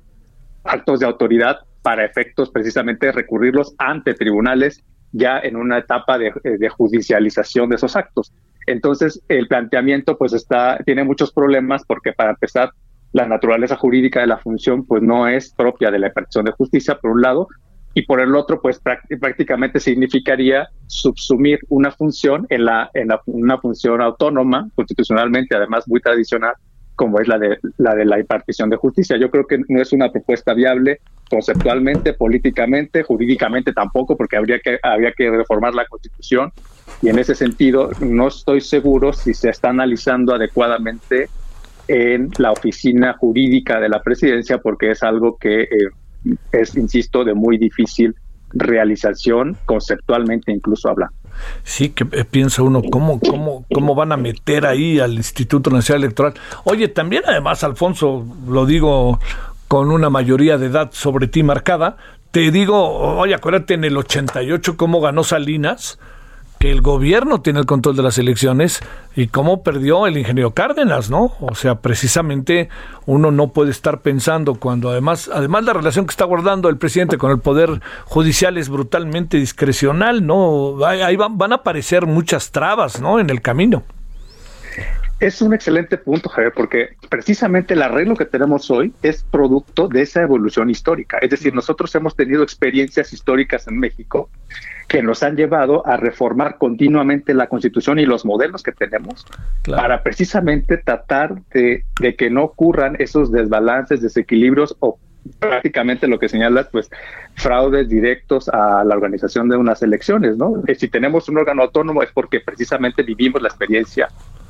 actos de autoridad para efectos precisamente recurrirlos ante tribunales ya en una etapa de, de, judicialización de esos actos. Entonces, el planteamiento pues está, tiene muchos problemas porque para empezar, la naturaleza jurídica de la función pues no es propia de la impartición de justicia, por un lado, y por el otro pues prácticamente significaría subsumir una función en la en la, una función autónoma constitucionalmente además muy tradicional como es la de la de la impartición de justicia yo creo que no es una propuesta viable conceptualmente, políticamente, jurídicamente tampoco, porque habría que, habría que reformar la Constitución. Y en ese sentido, no estoy seguro si se está analizando adecuadamente en la oficina jurídica de la presidencia, porque es algo que eh, es, insisto, de muy difícil realización, conceptualmente incluso hablando.
Sí, que eh, piensa uno, ¿cómo, cómo, ¿cómo van a meter ahí al Instituto Nacional Electoral? Oye, también además, Alfonso, lo digo con una mayoría de edad sobre ti marcada, te digo, oye, acuérdate en el 88 cómo ganó Salinas, que el gobierno tiene el control de las elecciones y cómo perdió el ingeniero Cárdenas, ¿no? O sea, precisamente uno no puede estar pensando cuando además, además la relación que está guardando el presidente con el poder judicial es brutalmente discrecional, ¿no? Ahí van, van a aparecer muchas trabas, ¿no? En el camino.
Es un excelente punto, Javier, porque precisamente el arreglo que tenemos hoy es producto de esa evolución histórica. Es decir, nosotros hemos tenido experiencias históricas en México que nos han llevado a reformar continuamente la constitución y los modelos que tenemos para precisamente tratar de, de, que no ocurran esos desbalances, desequilibrios o prácticamente lo que señalas, pues fraudes directos a la organización de unas elecciones, ¿no? Si tenemos un órgano autónomo es porque precisamente vivimos la experiencia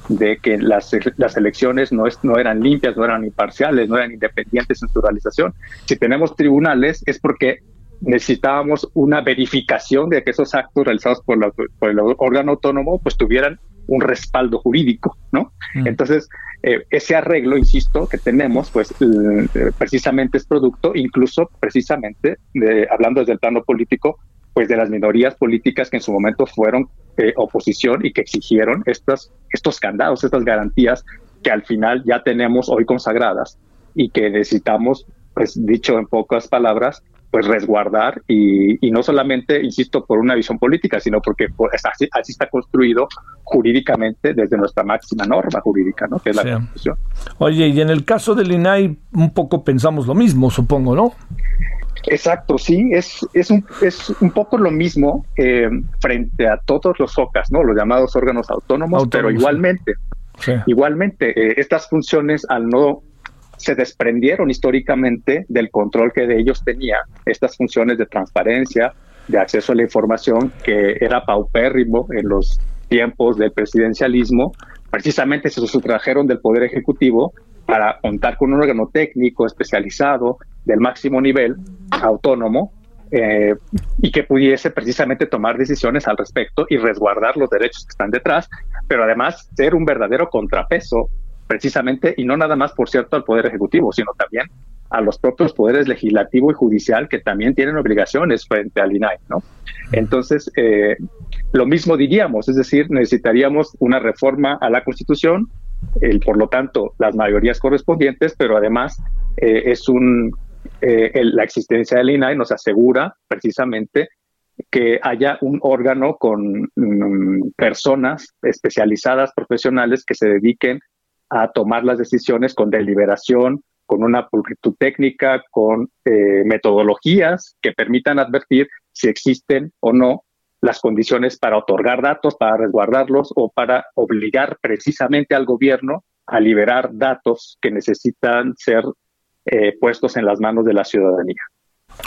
de que las, las elecciones no, es, no eran limpias, no eran imparciales, no eran independientes en su realización. Si tenemos tribunales es porque necesitábamos una verificación de que esos actos realizados por, la, por el órgano autónomo pues tuvieran un respaldo jurídico, ¿no? Mm. Entonces, eh, ese arreglo, insisto, que tenemos, pues eh, precisamente es producto, incluso precisamente, de, hablando desde el plano político, pues de las minorías políticas que en su momento fueron eh, oposición y que exigieron estas, estos candados, estas garantías que al final ya tenemos hoy consagradas y que necesitamos, pues dicho en pocas palabras, pues resguardar y, y no solamente, insisto, por una visión política, sino porque pues, así, así, está construido jurídicamente desde nuestra máxima norma jurídica, ¿no? Que es la. Constitución.
Oye, y en el caso del INAI un poco pensamos lo mismo, supongo, ¿no?
Exacto, sí, es, es, un, es un poco lo mismo eh, frente a todos los OCAS, ¿no? Los llamados órganos autónomos, autónomos pero igualmente, sí. igualmente, eh, estas funciones al no se desprendieron históricamente del control que de ellos tenía, estas funciones de transparencia, de acceso a la información, que era paupérrimo en los tiempos del presidencialismo, precisamente se sustrajeron del Poder Ejecutivo para contar con un órgano técnico especializado del máximo nivel autónomo eh, y que pudiese precisamente tomar decisiones al respecto y resguardar los derechos que están detrás, pero además ser un verdadero contrapeso precisamente, y no nada más, por cierto, al Poder Ejecutivo, sino también a los propios poderes legislativo y judicial que también tienen obligaciones frente al INAI, ¿no? Entonces, eh, lo mismo diríamos, es decir, necesitaríamos una reforma a la Constitución, el, por lo tanto, las mayorías correspondientes, pero además eh, es un eh, la existencia del INAI nos asegura precisamente que haya un órgano con mm, personas especializadas, profesionales, que se dediquen a tomar las decisiones con deliberación, con una pulcritud técnica, con eh, metodologías que permitan advertir si existen o no las condiciones para otorgar datos, para resguardarlos o para obligar precisamente al gobierno a liberar datos que necesitan ser eh, puestos en las manos de la ciudadanía.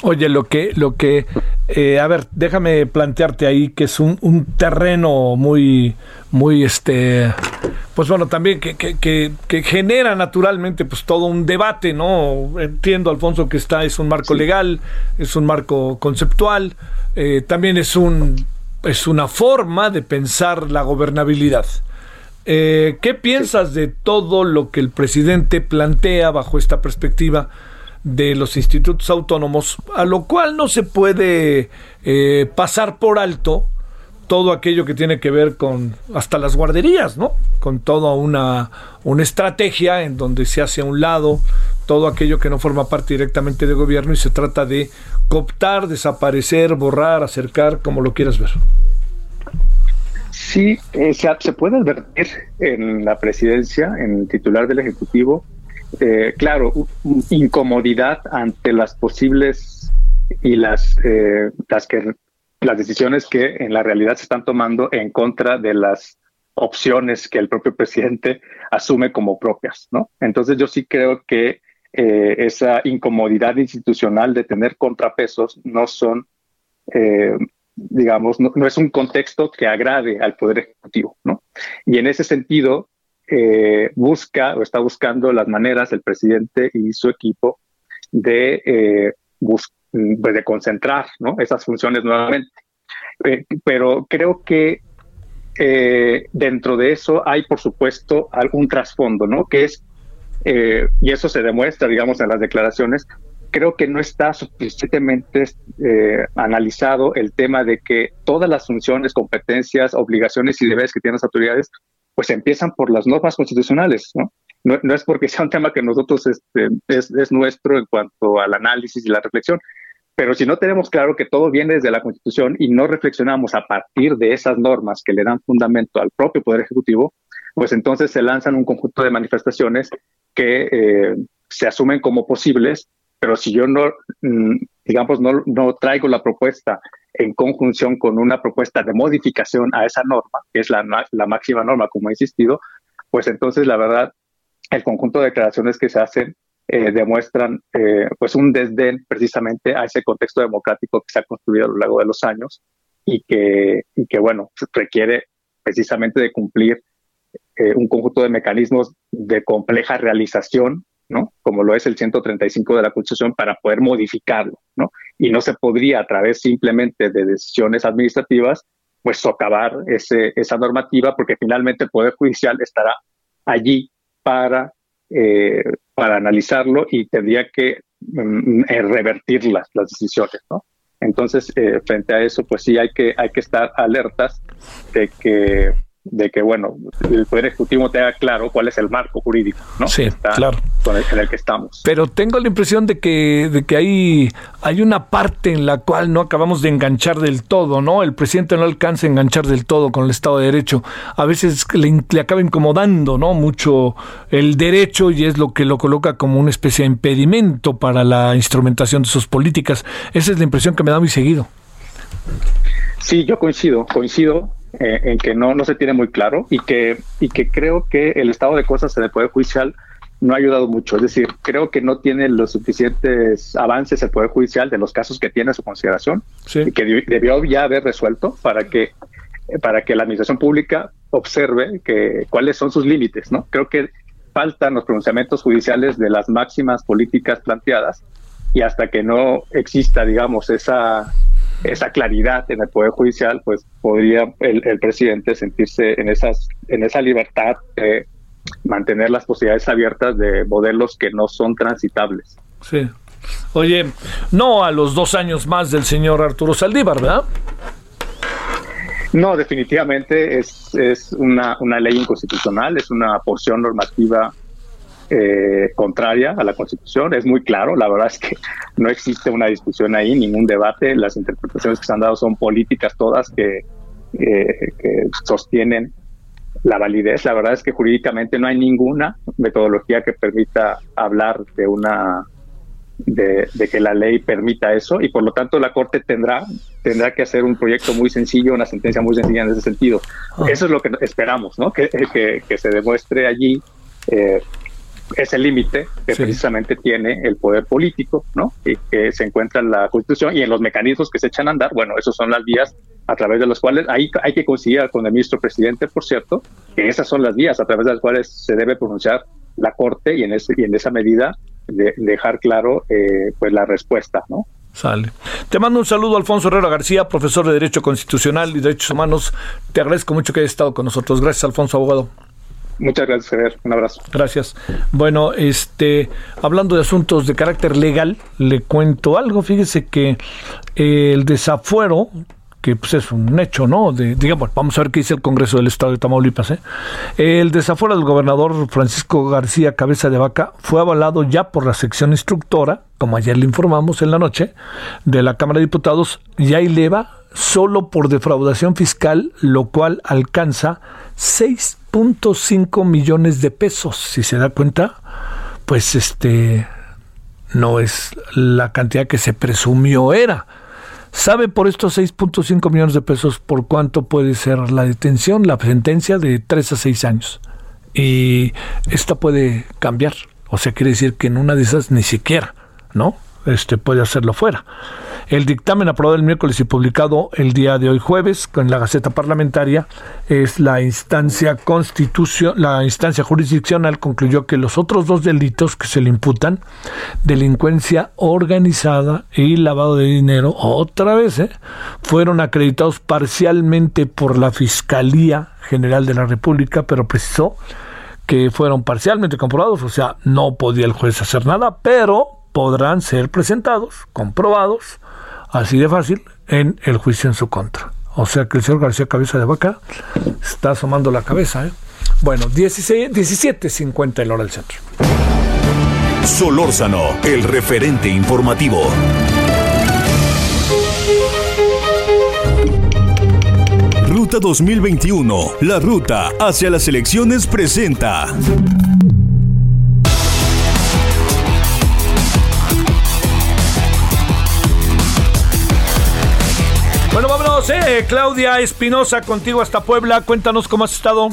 Oye, lo que, lo que, eh, a ver, déjame plantearte ahí que es un, un terreno muy, muy, este, pues bueno, también que, que, que, genera naturalmente, pues todo un debate, ¿no? Entiendo, Alfonso, que está, es un marco legal, es un marco conceptual, eh, también es un, es una forma de pensar la gobernabilidad. Eh, ¿Qué piensas de todo lo que el presidente plantea bajo esta perspectiva de los institutos autónomos, a lo cual no se puede eh, pasar por alto todo aquello que tiene que ver con hasta las guarderías, ¿no? Con toda una, una estrategia en donde se hace a un lado todo aquello que no forma parte directamente del gobierno y se trata de cooptar, desaparecer, borrar, acercar, como lo quieras ver.
Sí, eh, se, puede advertir en la presidencia, en el titular del Ejecutivo, eh, claro, incomodidad ante las posibles y las, eh, las, que, las decisiones que en la realidad se están tomando en contra de las opciones que el propio presidente asume como propias, ¿no? Entonces yo sí creo que esa incomodidad institucional de tener contrapesos no son digamos, no, es un contexto que agrade al Poder Ejecutivo, ¿no? Y en ese sentido, eh, busca o está buscando las maneras, el presidente y su equipo, de, eh, pues, de concentrar ¿no? esas funciones nuevamente. Eh, pero creo que dentro de eso hay, por supuesto, algún trasfondo, ¿no? Que es, y eso se demuestra, digamos, en las declaraciones, creo que no está suficientemente eh, analizado el tema de que todas las funciones, competencias, obligaciones y deberes que tienen las autoridades, pues empiezan por las normas constitucionales, ¿no? No, es porque sea un tema que nosotros este, es, es nuestro en cuanto al análisis y la reflexión, pero si no tenemos claro que todo viene desde la Constitución y no reflexionamos a partir de esas normas que le dan fundamento al propio Poder Ejecutivo, pues entonces se lanzan un conjunto de manifestaciones que eh, se asumen como posibles pero si yo no, mm, digamos, no, no traigo la propuesta en conjunción con una propuesta de modificación a esa norma, que es la, la máxima norma, como he insistido, pues entonces la verdad, el conjunto de declaraciones que se hacen eh, demuestran eh, pues un desdén precisamente a ese contexto democrático que se ha construido a lo largo de los años y que, y que bueno, requiere precisamente de cumplir eh, un conjunto de mecanismos de compleja realización ¿no? Como lo es el 135 de la Constitución para poder modificarlo, ¿no? Y no se podría a través simplemente de decisiones administrativas, pues socavar ese, esa normativa, porque finalmente el Poder Judicial estará allí para, eh, para analizarlo y tendría que mm, eh, revertir las, las decisiones, ¿no? Entonces, eh, frente a eso, pues sí hay que, hay que estar alertas de que de que, bueno, el Poder Ejecutivo tenga claro cuál es el marco jurídico, ¿no?
Sí, claro.
Con el, en el que estamos.
Pero tengo la impresión de que, de que hay, hay una parte en la cual no acabamos de enganchar del todo, ¿no? El presidente no alcanza a enganchar del todo con el Estado de Derecho. A veces le, le acaba incomodando, ¿no? Mucho el derecho y es lo que lo coloca como una especie de impedimento para la instrumentación de sus políticas. Esa es la impresión que me da muy seguido.
Sí, yo coincido, coincido eh, en que no, no se tiene muy claro y que, y que creo que el estado de cosas en el Poder Judicial no ha ayudado mucho. Es decir, creo que no tiene los suficientes avances el Poder Judicial de los casos que tiene a su consideración y que debió ya haber resuelto para que, para que la Administración Pública observe que, cuáles son sus límites. ¿no? Creo que faltan los pronunciamientos judiciales de las máximas políticas planteadas y hasta que no exista, digamos, esa, esa claridad en el Poder Judicial, pues podría el, presidente sentirse en, esas, en esa libertad de mantener las posibilidades abiertas de modelos que no son transitables.
Sí. Oye, no a los dos años más del señor Arturo Saldívar, ¿verdad?
No, definitivamente es, es una, una ley inconstitucional, es una porción normativa eh, contraria a la Constitución. Es muy claro, la verdad es que no existe una discusión ahí, ningún debate. Las interpretaciones que se han dado son políticas todas que, eh, que sostienen la validez. La verdad es que jurídicamente no hay ninguna metodología que permita hablar de una de, que la ley permita eso y por lo tanto la Corte tendrá, tendrá que hacer un proyecto muy sencillo, una sentencia muy sencilla en ese sentido. Ah. Eso es lo que esperamos, ¿no? Que, que, se demuestre allí eh, ese límite que precisamente tiene el poder político, ¿no? Y que se encuentra en la Constitución y en los mecanismos que se echan a andar. Bueno, esos son las vías a través de las cuales hay, hay que conciliar con el ministro presidente, por cierto, que esas son las vías a través de las cuales se debe pronunciar la Corte y en, ese, y en esa medida de dejar claro eh, pues la respuesta, ¿no?
Sale. Te mando un saludo, Alfonso Herrera García, profesor de Derecho Constitucional y Derechos Humanos. Te agradezco mucho que hayas estado con nosotros. Gracias, Alfonso, abogado.
Muchas gracias, Javier. Un abrazo.
Gracias. Bueno, este, hablando de asuntos de carácter legal, le cuento algo. Fíjese que el desafuero que pues, es un hecho, ¿no? De, digamos, vamos a ver qué dice el Congreso del Estado de Tamaulipas. ¿eh? El desafuero del gobernador Francisco García Cabeza de Vaca fue avalado ya por la sección instructora, como ayer le informamos en la noche, de la Cámara de Diputados, ya eleva solo por defraudación fiscal, lo cual alcanza 6.5 millones de pesos. Si se da cuenta, pues este no es la cantidad que se presumió era. ¿Sabe por estos 6.5 millones de pesos por cuánto puede ser la detención, la sentencia de 3 a 6 años? Y esta puede cambiar. O sea, quiere decir que en una de esas ni siquiera, ¿no? Este puede hacerlo fuera. El dictamen aprobado el miércoles y publicado el día de hoy jueves en la Gaceta Parlamentaria es la instancia la instancia jurisdiccional concluyó que los otros dos delitos que se le imputan, delincuencia organizada y lavado de dinero, otra vez, ¿eh? fueron acreditados parcialmente por la Fiscalía General de la República, pero precisó que fueron parcialmente comprobados, o sea, no podía el juez hacer nada, pero podrán ser presentados, comprobados así de fácil, en el juicio en su contra. O sea que el señor García Cabeza de Vaca está asomando la cabeza. ¿eh? Bueno, 17.50 el hora del centro.
Solórzano, el referente informativo. Ruta 2021, la ruta hacia las elecciones presenta.
Vámonos, eh, Claudia Espinosa, contigo hasta Puebla. Cuéntanos cómo has estado.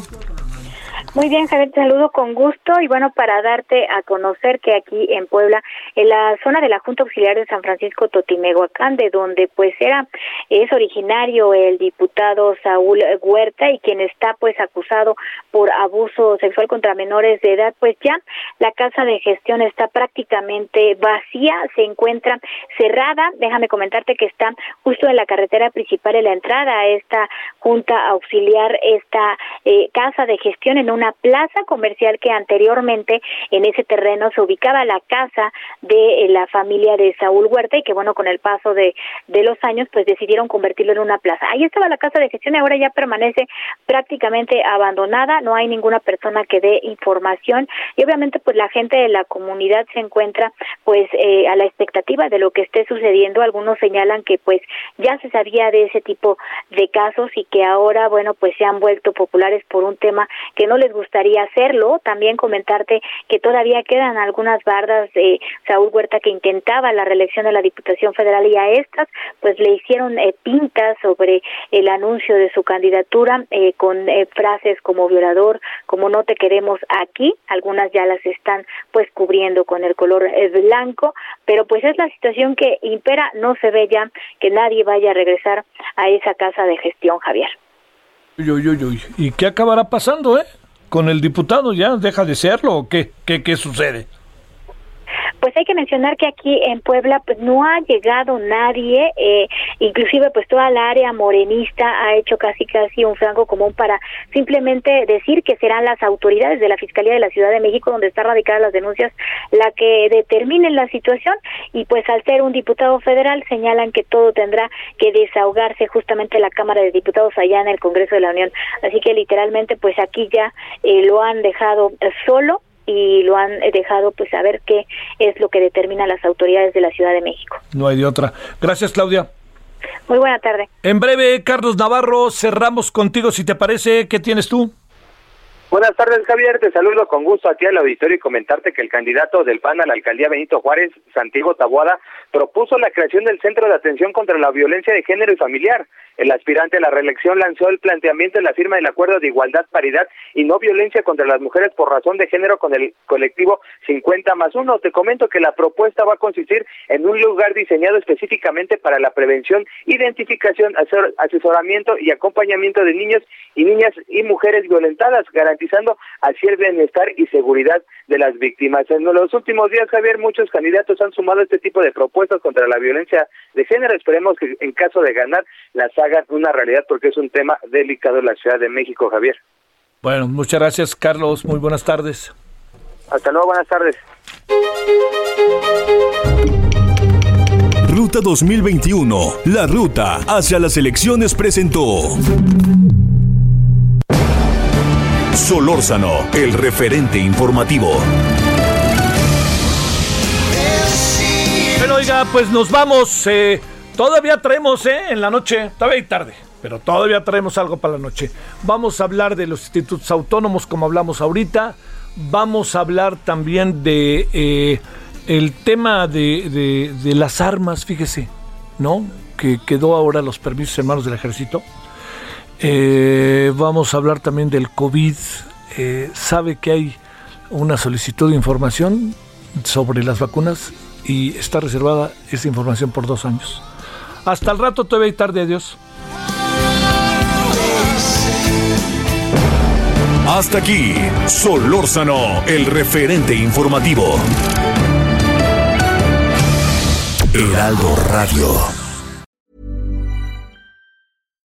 Muy bien, Javier, te saludo con gusto y bueno, para darte a conocer que aquí en Puebla, en la zona de la Junta Auxiliar de San Francisco Totimehuacán, de donde pues era, es originario el diputado Saúl Huerta y quien está pues acusado por abuso sexual contra menores de edad, pues ya la casa de gestión está prácticamente vacía, se encuentra cerrada. Déjame comentarte que está justo en la carretera principal en la entrada a esta Junta Auxiliar, esta eh, casa de gestión en un una plaza comercial que anteriormente en ese terreno se ubicaba la casa de eh, la familia de Saúl Huerta y que bueno, con el paso de, de los años pues decidieron convertirlo en una plaza. Ahí estaba la casa de gestión y ahora ya permanece prácticamente abandonada, no hay ninguna persona que dé información y obviamente pues la gente de la comunidad se encuentra pues eh, a la expectativa de lo que esté sucediendo. Algunos señalan que pues ya se sabía de ese tipo de casos y que ahora bueno pues se han vuelto populares por un tema que no les gustaría hacerlo. También comentarte que todavía quedan algunas bardas de Saúl Huerta que intentaba la reelección de la Diputación Federal y a estas pues le hicieron eh, pintas sobre el anuncio de su candidatura eh, con eh, frases como violador, como no te queremos aquí. Algunas ya las están pues cubriendo con el color blanco, pero pues es la situación que impera. No se ve ya que nadie vaya a regresar a esa casa de gestión, Javier.
¿Y qué acabará pasando, eh? Con el diputado ya deja de serlo o qué, qué, qué sucede?
Pues hay que mencionar que aquí en Puebla pues no ha llegado nadie, eh, inclusive pues toda la área morenista ha hecho casi casi un franco común para simplemente decir que serán las autoridades de la Fiscalía de la Ciudad de México donde están radicadas las denuncias la que determinen la situación y pues al ser un diputado federal señalan que todo tendrá que desahogarse justamente la Cámara de Diputados allá en el Congreso de la Unión. Así que literalmente pues aquí ya eh, lo han dejado solo y lo han dejado pues saber qué es lo que determinan las autoridades de la Ciudad de México.
No hay de otra. Gracias, Claudia.
Muy buena tarde.
En breve, Carlos Navarro, cerramos contigo si te parece. ¿Qué tienes tú?
Buenas tardes, Javier. Te saludo con gusto aquí al auditorio y comentarte que el candidato del PAN a la alcaldía Benito Juárez, Santiago Taboada, propuso la creación del Centro de Atención contra la Violencia de Género y Familiar. El aspirante a la reelección lanzó el planteamiento en la firma del Acuerdo de Igualdad, Paridad y No Violencia contra las Mujeres por razón de género con el colectivo 50 más 1. Te comento que la propuesta va a consistir en un lugar diseñado específicamente para la prevención, identificación, asesoramiento y acompañamiento de niños y niñas y mujeres violentadas, garantizando así el bienestar y seguridad de las víctimas. En los últimos días, Javier, muchos candidatos han sumado este tipo de propuestas contra la violencia de género. Esperemos que en caso de ganar las hagan una realidad porque es un tema delicado en la Ciudad de México, Javier.
Bueno, muchas gracias, Carlos. Muy buenas tardes.
Hasta luego, buenas tardes.
Ruta 2021, la ruta hacia las elecciones presentó. Solórzano, el referente informativo.
Bueno, oiga, pues nos vamos. Eh, todavía traemos, ¿eh? En la noche, todavía hay tarde, pero todavía traemos algo para la noche. Vamos a hablar de los institutos autónomos, como hablamos ahorita. Vamos a hablar también de eh, el tema de, de, las armas, fíjese, ¿no? Que quedó ahora los permisos en manos del ejército. Eh, vamos a hablar también del COVID. Eh, sabe que hay una solicitud de información sobre las vacunas y está reservada esa información por dos años. Hasta el rato, todavía hay tarde, adiós.
Hasta aquí, Solórzano, el referente informativo. Heraldo Radio.